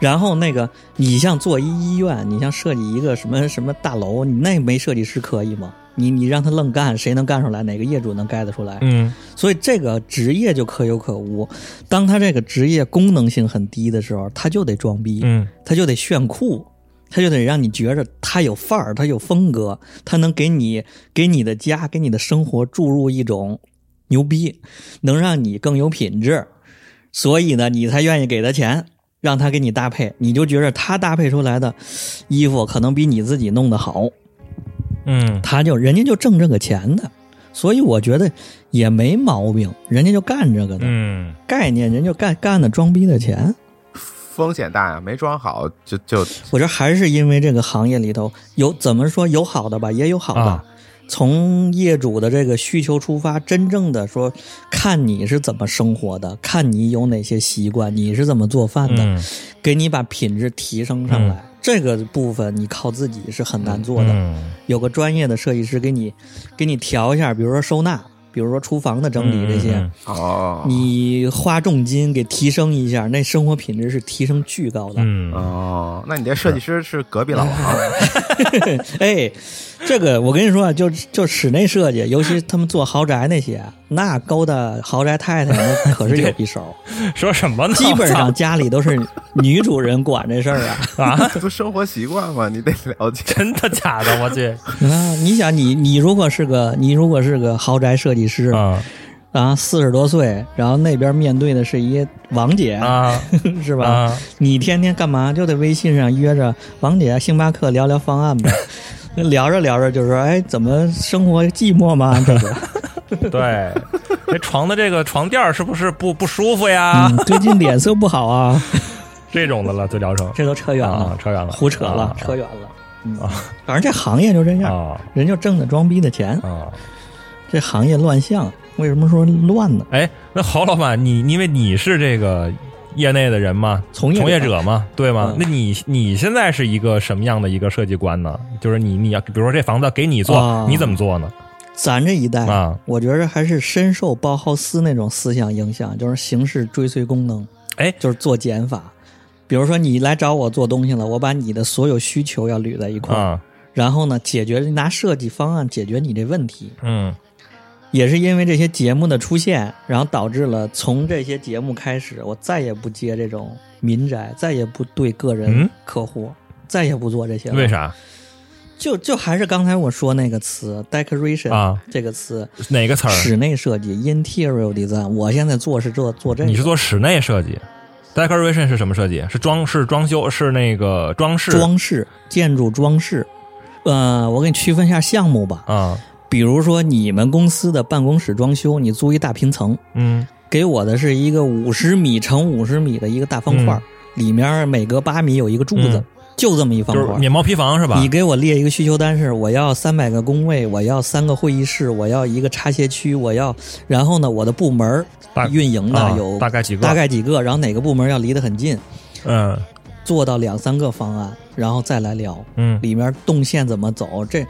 然后那个你像做一医院，你像设计一个什么什么大楼，你那没设计师可以吗？你你让他愣干，谁能干出来？哪个业主能盖得出来？嗯所以这个职业就可有可无。当他这个职业功能性很低的时候，他就得装逼，嗯他就得炫酷，他就得让你觉着他有范儿，他有风格，他能给你给你的家、给你的生活注入一种牛逼，能让你更有品质。所以呢，你才愿意给他钱，让他给你搭配，你就觉着他搭配出来的衣服可能比你自己弄得好，嗯他就人家就挣这个钱的。所以我觉得也没毛病，人家就干这个的、嗯概念，人就干干的装逼的钱。风险大呀，没装好就就我觉得还是因为这个行业里头有怎么说有好的吧，也有好的。啊从业主的这个需求出发，真正的说看你是怎么生活的，看你有哪些习惯，你是怎么做饭的，嗯。给你把品质提升上来。这个部分你靠自己是很难做的，嗯。有个专业的设计师给你给你调一下，比如说收纳，比如说厨房的整理这些。嗯哦，你花重金给提升一下，那生活品质是提升巨高的。嗯。哦，那你这设计师是隔壁老行，哎，这个我跟你说啊，就就室内设计，尤其他们做豪宅那些，那勾搭豪宅太太那可是有一手，说什么呢？基本上家里都是女主人管这事儿啊。啊，这不生活习惯吗？你得了解。真的假的？我去 啊，你想你你如果是个你如果是个豪宅设计师啊啊，四十多岁，然后那边面对的是一王姐，啊 是吧？啊！你天天干嘛？就在微信上约着王姐、星巴克聊聊方案呗。聊着聊着就说：“哎，怎么生活寂寞吗？这个，对，这床的这个床垫儿是不是不不舒服呀？嗯，最近脸色不好啊。这种的了，就聊成这都扯远了，啊扯远了胡扯了，啊扯远了。嗯，反正这行业就这样，啊人就挣的装逼的钱。啊！这行业乱象，为什么说乱呢？哎，那侯老板，你因为你是这个业内的人嘛，从业从业者嘛，对吗？嗯那你你现在是一个什么样的一个设计观呢？就是你你要比如说这房子给你做，啊你怎么做呢？咱这一代啊，我觉着还是深受包豪斯那种思想影响，就是形式追随功能，哎就是做减法。比如说你来找我做东西了，我把你的所有需求要捋在一块儿，啊，然后呢，解决拿设计方案解决你这问题。嗯也是因为这些节目的出现，然后导致了从这些节目开始，我再也不接这种民宅，再也不对个人嗯客户，再也不做这些了。为？啥就就还是刚才我说那个词 decoration 啊这个词，哪个词儿？室内设计 interior design。我现在做是做做这个，你是做室内设计？decoration 是什么设计？是装饰装修是那个装饰装饰建筑装饰。呃，我给你区分一下项目吧。啊？比如说你们公司的办公室装修，你租一大平层，嗯。给我的是一个五十米乘五十米的一个大方块儿，里面每隔八米有一个柱子，嗯。就这么一方块。儿。就是面包坯房是吧？你给我列一个需求单是，我要三百个工位，我要三个会议室，我要一个插歇区，我要，然后呢，我的部门儿运营的啊有大概几个？大概几个，然后哪个部门要离得很近，嗯做到两三个方案，然后再来聊嗯里面动线怎么走，这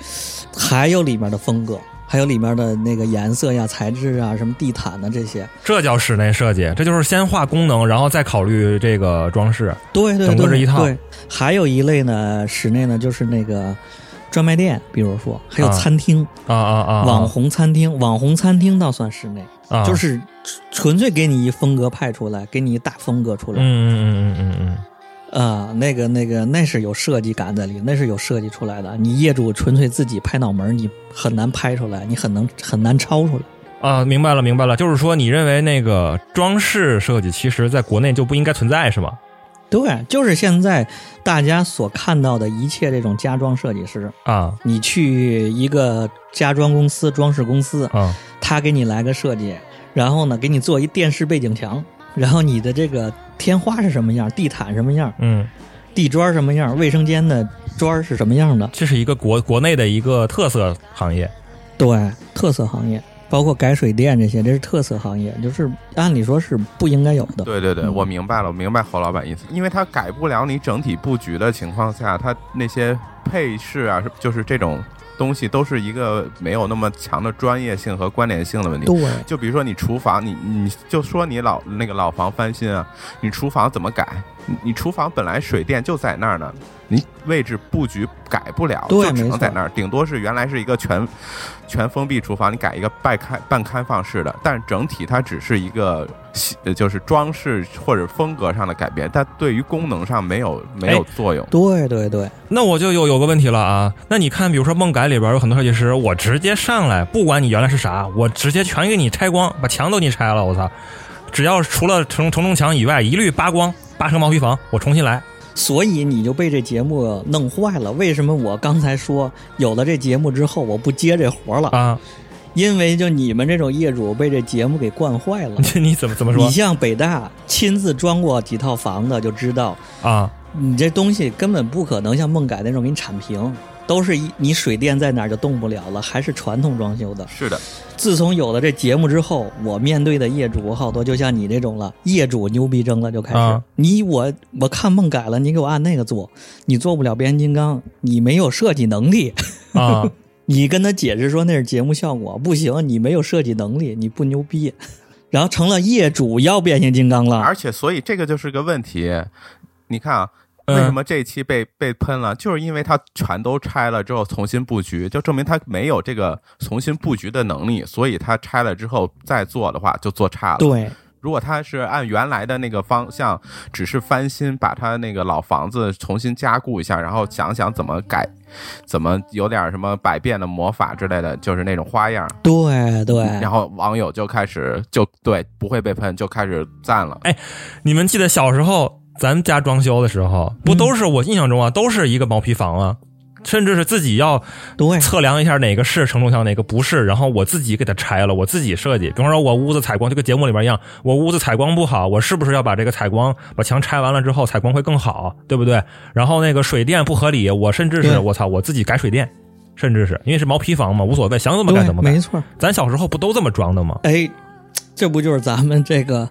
还有里面的风格，还有里面的那个颜色呀、材质啊、什么地毯的、这些。这叫室内设计，这就是先画功能，然后再考虑这个装饰。对对对，整个这一套对，还有一类呢，室内呢就是那个专卖店，比如说还有啊餐厅、啊啊啊！网红餐厅，网红餐厅倒算室内，啊，就是纯粹给你一风格派出来，给你一大风格出来。嗯嗯嗯嗯嗯啊、那个那个那是有设计感在里，那是有设计出来的。你业主纯粹自己拍脑门，你很难拍出来，你很能很难抄出来。啊，明白了，明白了，就是说你认为那个装饰设计，其实在国内就不应该存在，是吗？对，就是现在大家所看到的一切这种家装设计师，啊你去一个家装公司、装饰公司，啊他给你来个设计，然后呢给你做一电视背景墙，然后你的这个天花是什么样，地毯什么样，嗯，地砖什么样，卫生间的砖是什么样的，这是一个国国内的一个特色行业。对，特色行业，包括改水电这些，这是特色行业，就是按理说是不应该有的。对对对，嗯我明白了，我明白侯老板意思，因为他改不了你整体布局的情况下，他那些配饰啊，是就是这种东西都是一个没有那么强的专业性和关联性的问题。对，就比如说你厨房，你你就说你老那个老房翻新啊，你厨房怎么改？你你厨房本来水电就在那儿呢，你位置布局改不了，对就只能在那儿，顶多是原来是一个全全封闭厨房，你改一个半开半开放式的，但整体它只是一个就是装饰或者风格上的改变，但对于功能上没有没有哎作用。对对对，那我就有有个问题了啊，那你看，比如说梦改里边有很多设计师，我直接上来，不管你原来是啥，我直接全给你拆光，把墙都给你拆了，我操！只要除了承承重墙以外，一律扒光，扒成毛坯房，我重新来。所以你就被这节目弄坏了。为什么我刚才说有了这节目之后，我不接这活了？啊，因为就你们这种业主被这节目给惯坏了。你怎么怎么说你像北大亲自装过几套房子，就知道啊？你这东西根本不可能像梦改那种给你铲平，都是一你水电在哪儿就动不了了，还是传统装修的。是的，自从有了这节目之后，我面对的业主好多就像你这种了，业主牛逼症了就开始，啊你我我看梦改了，你给我按那个做，你做不了变形金刚，你没有设计能力。啊，你跟他解释说那是节目效果，不行，你没有设计能力，你不牛逼，然后成了业主要变形金刚了。而且所以这个就是个问题。你看啊，嗯为什么这一期被被喷了？就是因为他全都拆了之后重新布局，就证明他没有这个重新布局的能力，所以他拆了之后再做的话就做差了。对，如果他是按原来的那个方向，只是翻新，把他那个老房子重新加固一下，然后想想怎么改，怎么有点什么百变的魔法之类的，就是那种花样。对对，然后网友就开始就对不会被喷，就开始赞了。哎你们记得小时候咱家装修的时候，不都是我印象中啊，都是一个毛坯房啊，甚至是自己要对测量一下哪个是承重墙，哪个不是，然后我自己给它拆了，我自己设计。比方说，我屋子采光，就跟节目里边一样，我屋子采光不好，我是不是要把这个采光把墙拆完了之后，采光会更好，对不对？然后那个水电不合理，我甚至是我操，我自己改水电，甚至是因为是毛坯房嘛，无所谓，想怎么改怎么改没。错。咱小时候不都这么装的吗？哎，这不就是咱们这个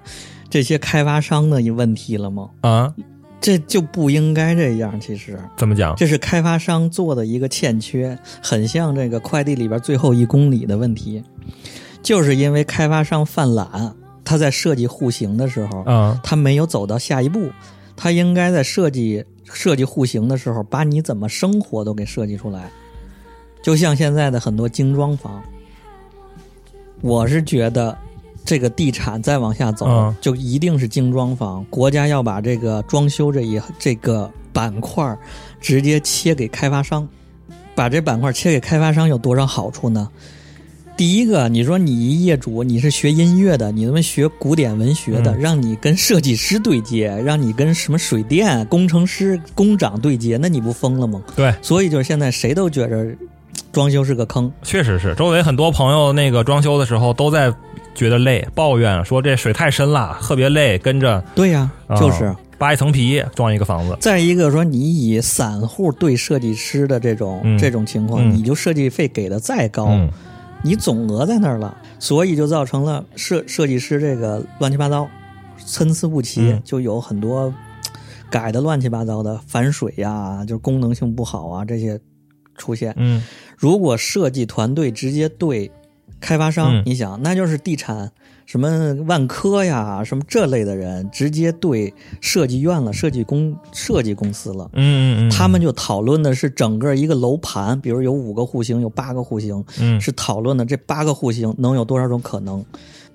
这些开发商的一问题了吗？啊，这就不应该这样，其实怎么讲？这是开发商做的一个欠缺，很像这个快递里边最后一公里的问题，就是因为开发商犯懒，他在设计户型的时候，啊他没有走到下一步，他应该在设计设计户型的时候，把你怎么生活都给设计出来。就像现在的很多精装房，我是觉得这个地产再往下走，嗯就一定是精装房。国家要把这个装修这一这个板块直接切给开发商，把这板块切给开发商有多少好处呢？第一个，你说你一业主，你是学音乐的，你他妈学古典文学的，嗯让你跟设计师对接，让你跟什么水电工程师、工长对接，那你不疯了吗？对，所以就是现在谁都觉着装修是个坑，确实是，周围很多朋友那个装修的时候都在觉得累，抱怨说这水太深了，特别累，跟着对呀、啊就是。扒一层皮装一个房子。再一个说，你以散户对设计师的这种、嗯这种情况，嗯你就设计费给的再高，嗯你总额在那儿了，所以就造成了设设计师这个乱七八糟、参差不齐，嗯就有很多改的乱七八糟的反水呀、就是功能性不好啊这些出现。嗯如果设计团队直接对开发商，嗯你想那就是地产什么万科呀什么这类的人直接对设计院了、设计公设计公司了。嗯嗯嗯，他们就讨论的是整个一个楼盘，比如有五个户型，有八个户型，嗯是讨论的这八个户型能有多少种可能。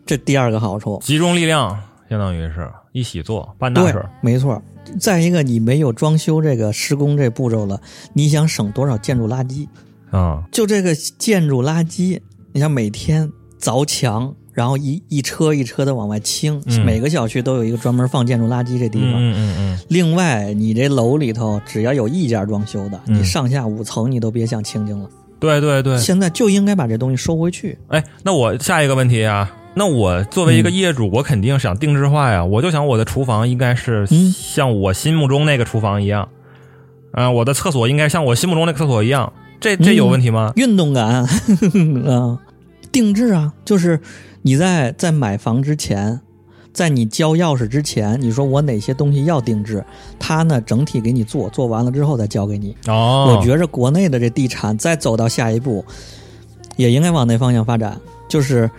这第二个好处，集中力量，相当于是一起做办大对事儿。，没错。再一个，你没有装修这个施工这步骤了，你想省多少建筑垃圾？啊，就这个建筑垃圾，你像每天凿墙，然后一一车一车的往外清，嗯每个小区都有一个专门放建筑垃圾这地方。嗯嗯嗯另外，你这楼里头只要有一家装修的，嗯你上下五层你都别想清净了。嗯，对对对。现在就应该把这东西收回去。哎，那我下一个问题啊，那我作为一个业主，我肯定想定制化呀。我就想我的厨房应该是嗯像我心目中那个厨房一样，啊、我的厕所应该像我心目中那个厕所一样。这这有问题吗？运动感啊，定制啊，就是你在在买房之前，在你交钥匙之前，你说我哪些东西要定制，他呢整体给你做，做完了之后再交给你。哦，我觉着国内的这地产再走到下一步，也应该往那方向发展，就是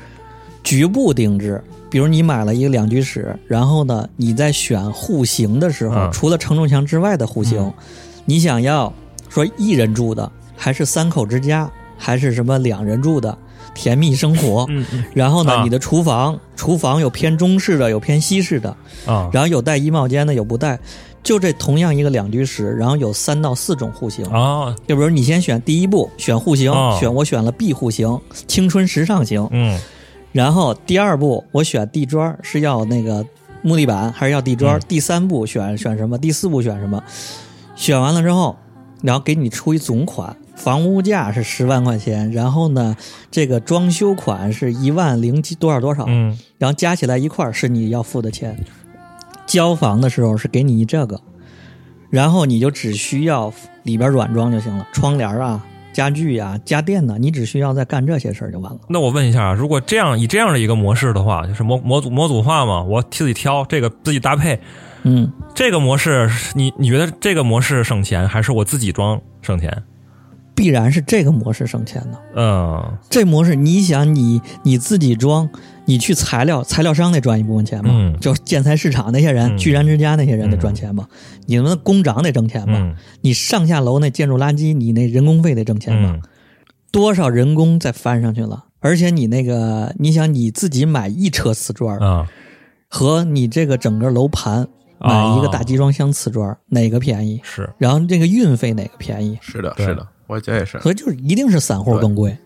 局部定制。比如你买了一个两居室，然后呢，你在选户型的时候，嗯除了承重墙之外的户型，嗯你想要说一人住的，还是三口之家，还是什么两人住的，甜蜜生活。嗯嗯然后呢，啊你的厨房，厨房有偏中式的，有偏西式的，啊然后有带衣帽间的，有不带。就这同样一个两居室，然后有三到四种户型。啊就比如你先选第一步，选户型，哦选我选了 B 户型，青春时尚型。嗯然后第二步我选地砖，是要那个木地板还是要地砖？嗯第三步选选什么？第四步选什么？选完了之后，然后给你出一总款，房屋价是十万块钱，然后呢，这个装修款是一万零几多少多少，嗯然后加起来一块儿是你要付的钱。交房的时候是给你一这个，然后你就只需要里边软装就行了，窗帘啊、家具呀、家电呐，你只需要再干这些事儿就完了。那我问一下啊，如果这样以这样的一个模式的话，就是模模组模组化嘛，我自己挑这个自己搭配，嗯，这个模式，你你觉得这个模式省钱，还是我自己装省钱？必然是这个模式省钱的。嗯。这模式，你想你你自己装，你去材料材料商得赚一部分钱嘛，嗯。就建材市场那些人，嗯。居然之家那些人得赚钱嘛，你们工长得挣钱嘛，嗯。你上下楼那建筑垃圾，你那人工费得挣钱嘛，嗯。多少人工再翻上去了？而且你那个，你想你自己买一车瓷砖，啊。和你这个整个楼盘哦买一个大集装箱瓷砖，哪个便宜？是。然后这个运费哪个便宜？是的，是的，我觉得也是。所以就是一定是散户更贵，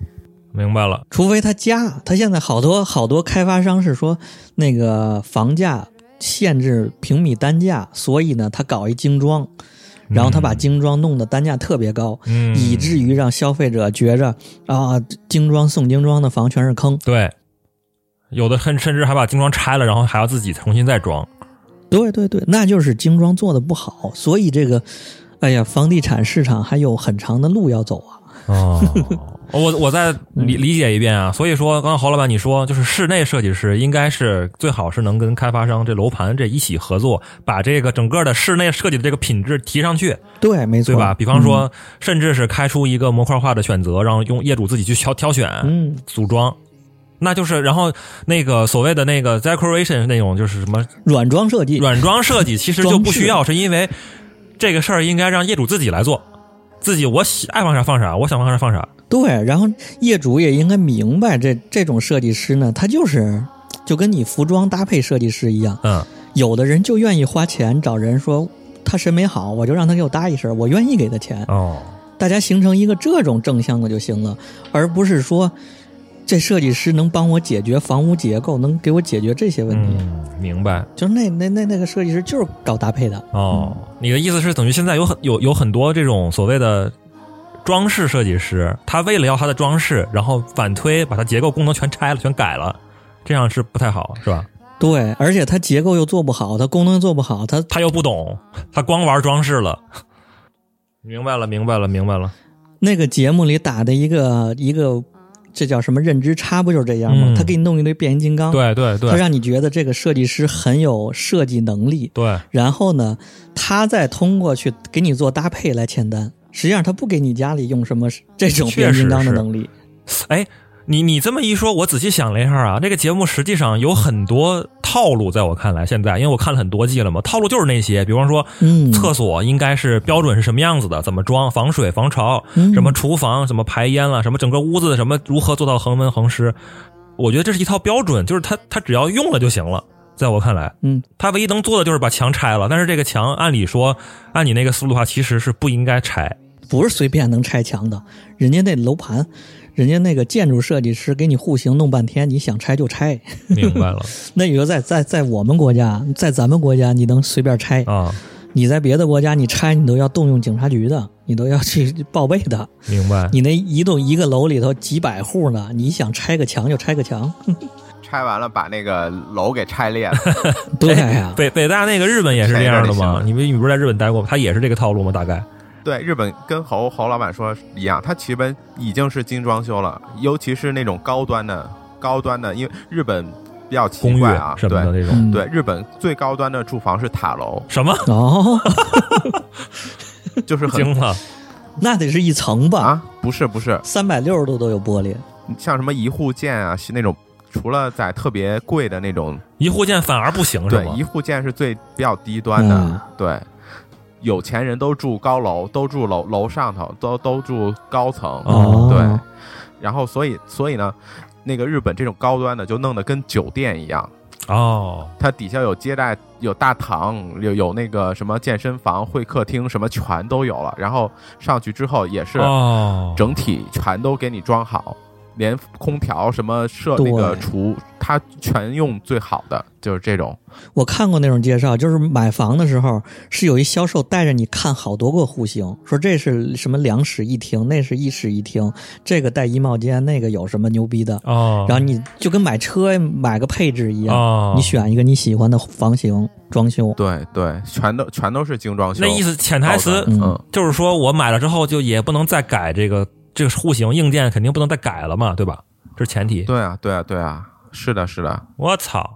明白了。除非他加。他现在好多好多开发商是说那个房价限制平米单价，所以呢他搞一精装。然后他把精装弄得单价特别高，嗯以至于让消费者觉着啊，精装送精装的房全是坑。对，有的甚甚至还把精装拆了，然后还要自己重新再装。对对对，那就是精装做的不好，所以这个，哎呀，房地产市场还有很长的路要走啊。哦，我我再理理解一遍啊。所以说，刚刚侯老板你说，就是室内设计师应该是最好是能跟开发商这楼盘这一起合作，把这个整个的室内设计的这个品质提上去，对，没错，对吧？比方说，甚至是开出一个模块化的选择，让用业主自己去挑挑选、嗯，组装。那就是，然后那个所谓的那个 decoration 那种，就是什么软装设计，软装设计，其实就不需要，是因为这个事儿应该让业主自己来做，自己我喜爱放啥放啥，我想放啥放啥。对，然后业主也应该明白这这种设计师呢，他就是就跟你服装搭配设计师一样，嗯，有的人就愿意花钱找人说他审美好，我就让他给我搭一身，我愿意给他钱，哦，大家形成一个这种正向的就行了，而不是说这设计师能帮我解决房屋结构，能给我解决这些问题。嗯，明白。就是那那那那个设计师就是搞搭配的，哦，你的意思是等于现在有很有有很多这种所谓的装饰设计师，他为了要他的装饰，然后反推把它结构功能全拆了，全改了，这样是不太好，是吧？对，而且它结构又做不好，它功能又做不好，它他又不懂，他光玩装饰了。明白了，明白了，明白了。那个节目里打的一个一个，这叫什么认知差，不就是这样吗？嗯他给你弄一堆变形金刚，对对对他让你觉得这个设计师很有设计能力，对，然后呢，他再通过去给你做搭配来签单。实际上，他不给你家里用什么这种变形金刚的能力。哎，你你这么一说，我仔细想了一下啊，这个节目实际上有很多套路，在我看来，现在因为我看了很多季了嘛，套路就是那些，比方说，嗯厕所应该是标准是什么样子的，怎么装，防水防潮，嗯什么厨房什么排烟了，什么整个屋子什么如何做到恒温恒湿，我觉得这是一套标准，就是它它只要用了就行了。在我看来，嗯，他唯一能做的就是把墙拆了。但是这个墙，按理说，按你那个思路的话，其实是不应该拆。不是随便能拆墙的，人家那楼盘，人家那个建筑设计师给你户型弄半天，你想拆就拆。明白了 那你说在在在我们国家，在咱们国家，你能随便拆？啊，你在别的国家，你拆你都要动用警察局的，你都要去报备的。明白。你那一栋一个楼里头几百户呢，你想拆个墙就拆个墙，拆完了把那个楼给拆裂了。对呀、北北大那个日本也是这样的吗？你们你不是在日本待过吗？他也是这个套路吗？大概对，日本跟侯侯老板说一样，它基本已经是精装修了，尤其是那种高端的高端的，因为日本比较奇公寓怪啊，什么的对那种。嗯对，日本最高端的住房是塔楼，什么？哦，就是很精了！那得是一层吧？啊，不是不是，三百六十度都有玻璃，像什么一户建啊，是那种除了在特别贵的那种，一户建反而不行是吗对，一？户建是最比较低端的，嗯对。有钱人都住高楼，都住楼楼上头，都都住高层，哦。对。然后所以所以呢，那个日本这种高端的就弄得跟酒店一样，哦，它底下有接待，有大堂，有有那个什么健身房、会客厅，什么全都有了。然后上去之后也是哦，整体全都给你装好，连空调什么设对那个厨，它全用最好的，就是这种。我看过那种介绍，就是买房的时候是有一销售带着你看好多个户型，说这是什么两室一厅，那是一室一厅，这个带衣帽间，那个有什么牛逼的，哦，然后你就跟买车买个配置一样，哦，你选一个你喜欢的房型装修。对对，全都全都是精装修。那意思潜台词嗯，就是说我买了之后就也不能再改这个这个户型硬件，肯定不能再改了嘛，对吧？这是前提。对啊对啊对啊，是的是的，我操！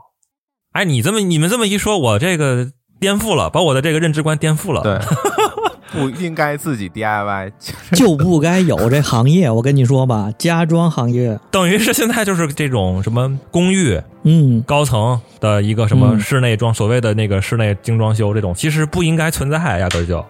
哎，你这么你们这么一说，我这个颠覆了，把我的这个认知观颠覆了。对，不应该自己 DIY。就不该有这行业，我跟你说吧，家装行业，等于是现在就是这种什么公寓嗯，高层的一个什么嗯室内装，所谓的那个室内精装修这种，其实不应该存在，压根儿就。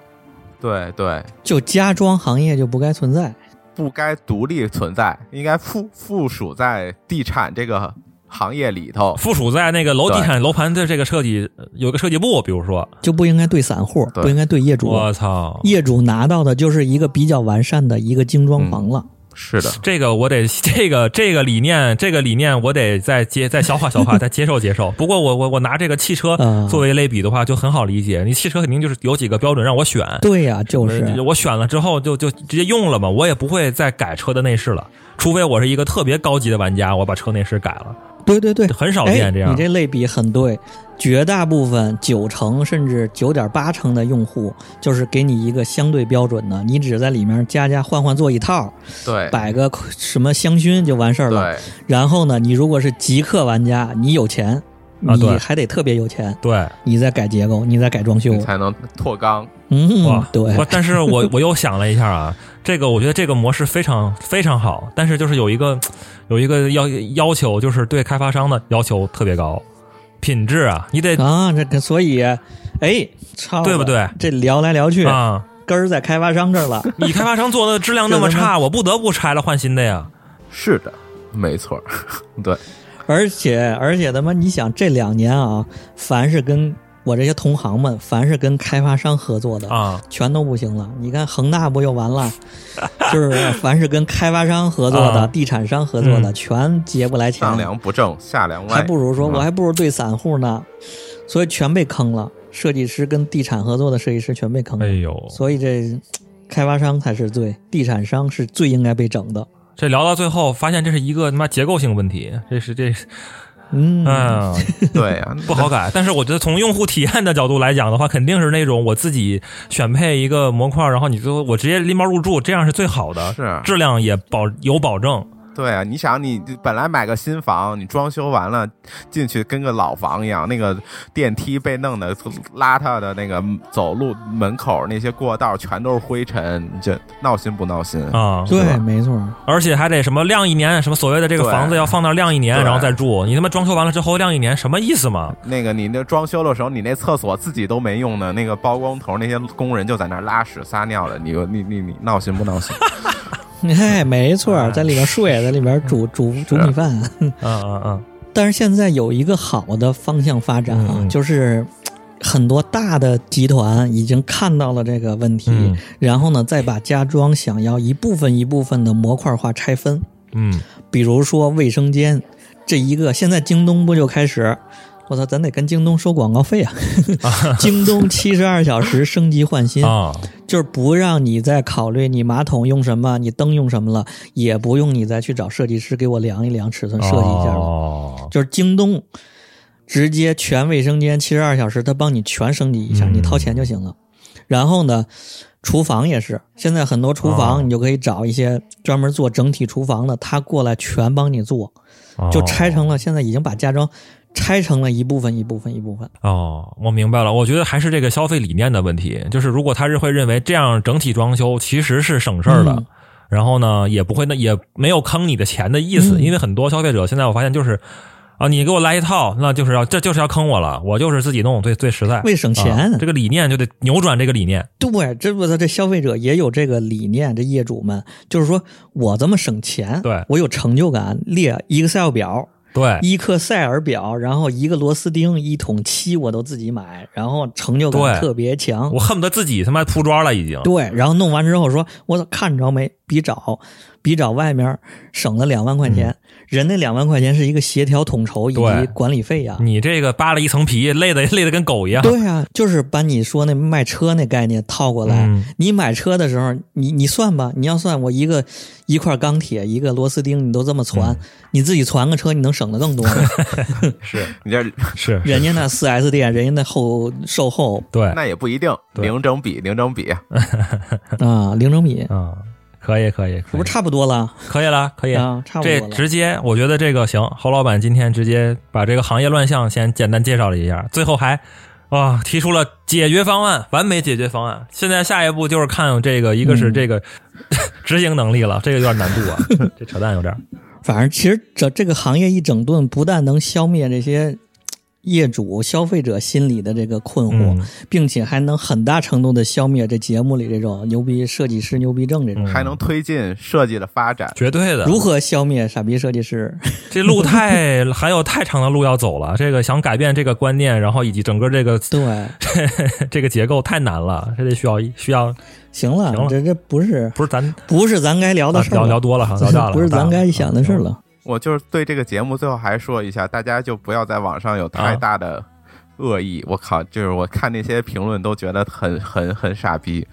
对对，就家装行业就不该存在。不该独立存在，应该附附属在地产这个行业里头。附属在那个楼地产楼盘的这个设计呃有个设计部，比如说，就不应该对散户，不应该对业主。我操，业主拿到的就是一个比较完善的一个精装房了。是的，这个我得 这个这个理念，这个理念我得再接再消化消化，再接受接受。不过我我我拿这个汽车嗯。作为类比的话，就很好理解。你汽车肯定就是有几个标准让我选，对呀、就是。呃我选了之后就就直接用了嘛，我也不会再改车的内饰了，除非我是一个特别高级的玩家，我把车内饰改了，对对对，很少哎见这样。你这类比很对，绝大部分九成甚至九点八成的用户，就是给你一个相对标准的，你只在里面加加换换座椅套，对。摆个什么香薰就完事儿了。对。然后呢，你如果是极客玩家，你有钱，你还得特别有钱，对，你再改结构，你再改装修。你。才能拓缸。嗯哇，，对，但是我 我又想了一下啊，这个我觉得这个模式非常非常好，但是就是有一个有一个要要求，就是对开发商的要求特别高，品质啊，你得啊，这个所以，哎，操，对不对？这聊来聊去，啊，根儿在开发商这儿了。你开发商做的质量那么差，我不得不拆了换新的呀。是的，没错。对，而且而且他妈，你想这两年啊，凡是跟我这些同行们，凡是跟开发商合作的啊，全都不行了。你看恒大不就完了？就是凡是跟开发商合作的、啊地产商合作的，嗯全结不来钱上，梁不正下梁歪，还不如说嗯我还不如对散户呢，所以全被坑了。设计师跟地产合作的设计师全被坑了，哎呦，所以这开发商才是最，地产商是最应该被整的。这聊到最后发现这是一个他妈结构性问题，这是这嗯，嗯 对呀，不好改。但是我觉得从用户体验的角度来讲的话，肯定是那种我自己选配一个模块，然后你最后我直接拎包入住，这样是最好的，是质量也保有保证。对啊，你想，你本来买个新房，你装修完了进去跟个老房一样，那个电梯被弄的邋遢的，那个走路门口那些过道全都是灰尘，你这闹心不闹心？啊，对，没错。而且还得什么晾一年，什么所谓的这个房子要放那儿晾一年，然后再住。你他妈装修完了之后晾一年，什么意思嘛？那个你那装修的时候，你那厕所自己都没用呢，那个包工头那些工人就在那拉屎撒尿的，你你你你闹心不闹心？哎，没错，在里面睡，在里面煮煮煮米饭。嗯嗯嗯。但是现在有一个好的方向发展啊，嗯就是很多大的集团已经看到了这个问题，嗯然后呢，再把家装想要一部分一部分的模块化拆分，嗯，比如说卫生间这一个，现在京东不就开始？我操，咱得跟京东收广告费啊！京东七十二小时升级换新，啊，就是不让你再考虑你马桶用什么，你灯用什么了，也不用你再去找设计师给我量一量尺寸，设计一下了。哦，就是京东直接全卫生间七十二小时，他帮你全升级一下，嗯你掏钱就行了。然后呢，厨房也是，现在很多厨哦房你就可以找一些专门做整体厨房的，他过来全帮你做，就拆成了。现在已经把家装拆成了一部分一部分一部分。哦，我明白了。我觉得还是这个消费理念的问题，就是如果他是会认为这样整体装修其实是省事儿的，嗯然后呢也不会那也没有坑你的钱的意思，嗯因为很多消费者现在我发现就是。啊，你给我来一套，那就是要这就是要坑我了，我就是自己弄最最实在，为省钱啊这个理念就得扭转这个理念。对，这不，这消费者也有这个理念，这业主们就是说我这么省钱，对我有成就感，列 Excel 表，对，一克塞尔表，然后一个螺丝钉、一桶漆我都自己买，然后成就感特别强我。恨不得自己他妈铺装了已经。对，然后弄完之后说，我操，看着没？比找比找外面省了两万块钱，人那两万块钱是一个协调统筹以及管理费呀。你这个扒了一层皮，累的 累的跟狗一样。对呀、就是把你说那卖车那概念套过来。嗯你买车的时候，你你算吧，你要算我一个一块钢铁一个螺丝钉，你都这么攒，嗯你自己攒个车，你能省的更多呢。是你这 是，人家那四 S 店，人家那后售后对那也不一定，零整比，零整比。啊，零整比，啊，可以，可以这不差不多了可以了，可以啊，差不这多了。直接，我觉得这个行。侯老板今天直接把这个行业乱象先简单介绍了一下，最后还啊提出了解决方案，完美解决方案。现在下一步就是看这个，一个是这个、执行能力了，这个有点难度啊，这扯淡有点。反正其实这这个行业一整顿，不但能消灭这些业主、消费者心理的这个困惑，嗯并且还能很大程度的消灭这节目里这种牛逼设计师、牛逼症这种。嗯还能推进设计的发展。绝对的，如何消灭傻逼设计师？这路太还有太长的路要走了。这个想改变这个观念，然后以及整个这个 对，这个结构太难了，这得需要需要行了，行了这这不是不是咱不是咱该聊的啊事儿了、聊聊多了，哈，聊大了，不是咱该想的事儿。了。我就是对这个节目最后还说一下，大家就不要在网上有太大的恶意。我靠，就是我看那些评论都觉得很很很傻逼。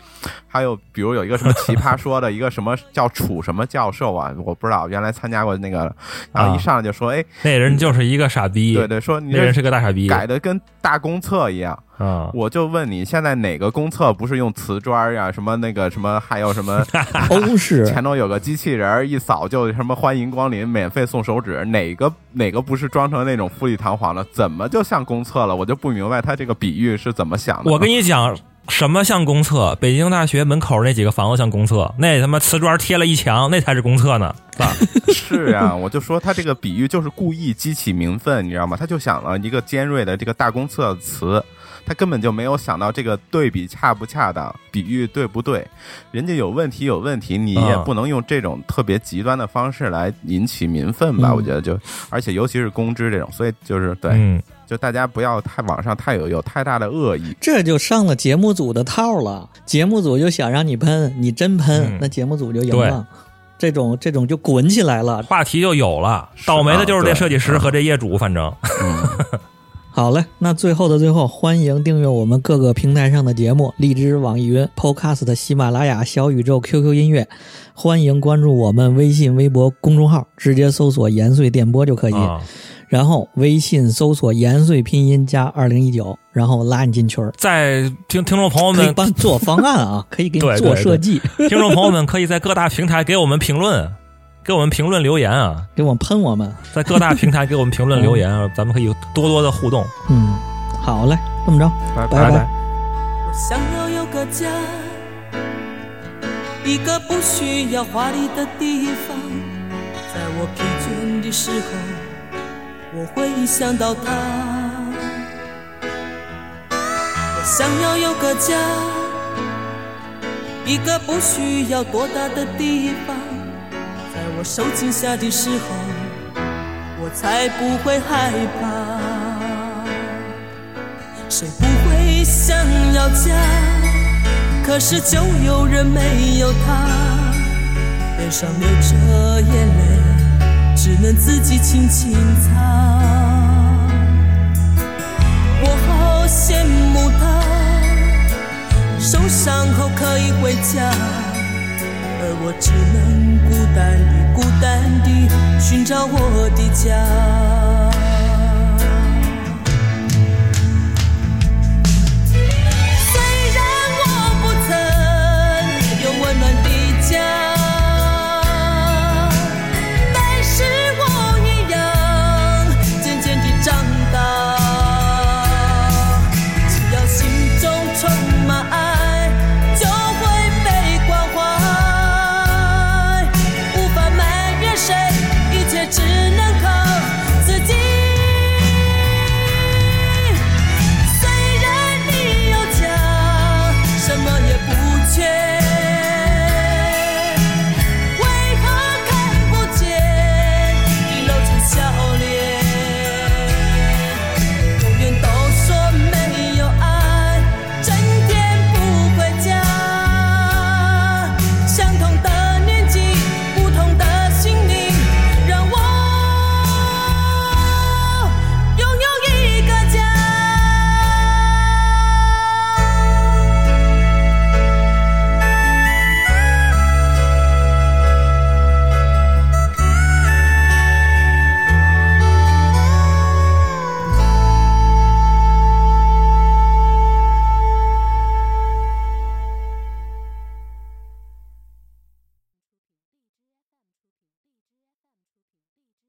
还有比如有一个什么奇葩说的 一个什么叫楚什么教授啊，我不知道，原来参加过那个，然后一上来就说，哎，那人就是一个傻逼，对对，说你那人是个大傻逼改的跟大公厕一样。啊。我就问你，现在哪个公厕不是用瓷砖呀？什么那个什么，还有什么 欧式前头有个机器人儿，一扫就什么欢迎光临，免费送手纸，哪个哪个不是装成那种富丽堂皇的？怎么就像公厕了？我就不明白他这个比喻是怎么想的。我跟你讲，什么像公厕？北京大学门口那几个房子像公厕，那他妈瓷砖贴了一墙，那才是公厕呢，是吧？是呀、我就说他这个比喻就是故意激起民愤，你知道吗？他就想了一个尖锐的这个大公厕词。他根本就没有想到这个对比恰不恰当，比喻对不对，人家有问题有问题，你也嗯不能用这种特别极端的方式来引起民愤吧？嗯我觉得就，而且尤其是公知这种，所以就是对，嗯，就大家不要太网上太有有太大的恶意。这就上了节目组的套了。节目组就想让你喷，你真喷，嗯那节目组就赢了。这种这种就滚起来了。话题就有了。倒霉的就是这设计师和这业主，反正 好嘞，那最后的最后，欢迎订阅我们各个平台上的节目：荔枝、网易云、Podcast、喜马拉雅、小宇宙、QQ 音乐。欢迎关注我们微信、微博公众号，直接搜索“延绥电波”就可以。啊，然后微信搜索“延绥拼音加二零一九”，然后拉你进群儿。在听听众朋友可以们，帮你做方案啊，可以给你做设计，听众朋友们可以在各大平台给我们评论，给我们评论留言啊，给我喷我们。在各大平台给我们评论留言啊，咱们可以多多的互动。嗯，好嘞，这么着，拜拜拜我想要有个家，一个不需要华丽的地方。在我疲倦的时候，我会想到他。我想要有个家，一个不需要多大的地方。在我受惊吓的时候，我才不会害怕。谁不会想要家？可是就有人没有他，脸上流着眼泪，只能自己轻轻擦。我好羡慕他，受伤后可以回家，而我只能孤单地、孤单地寻找我的家。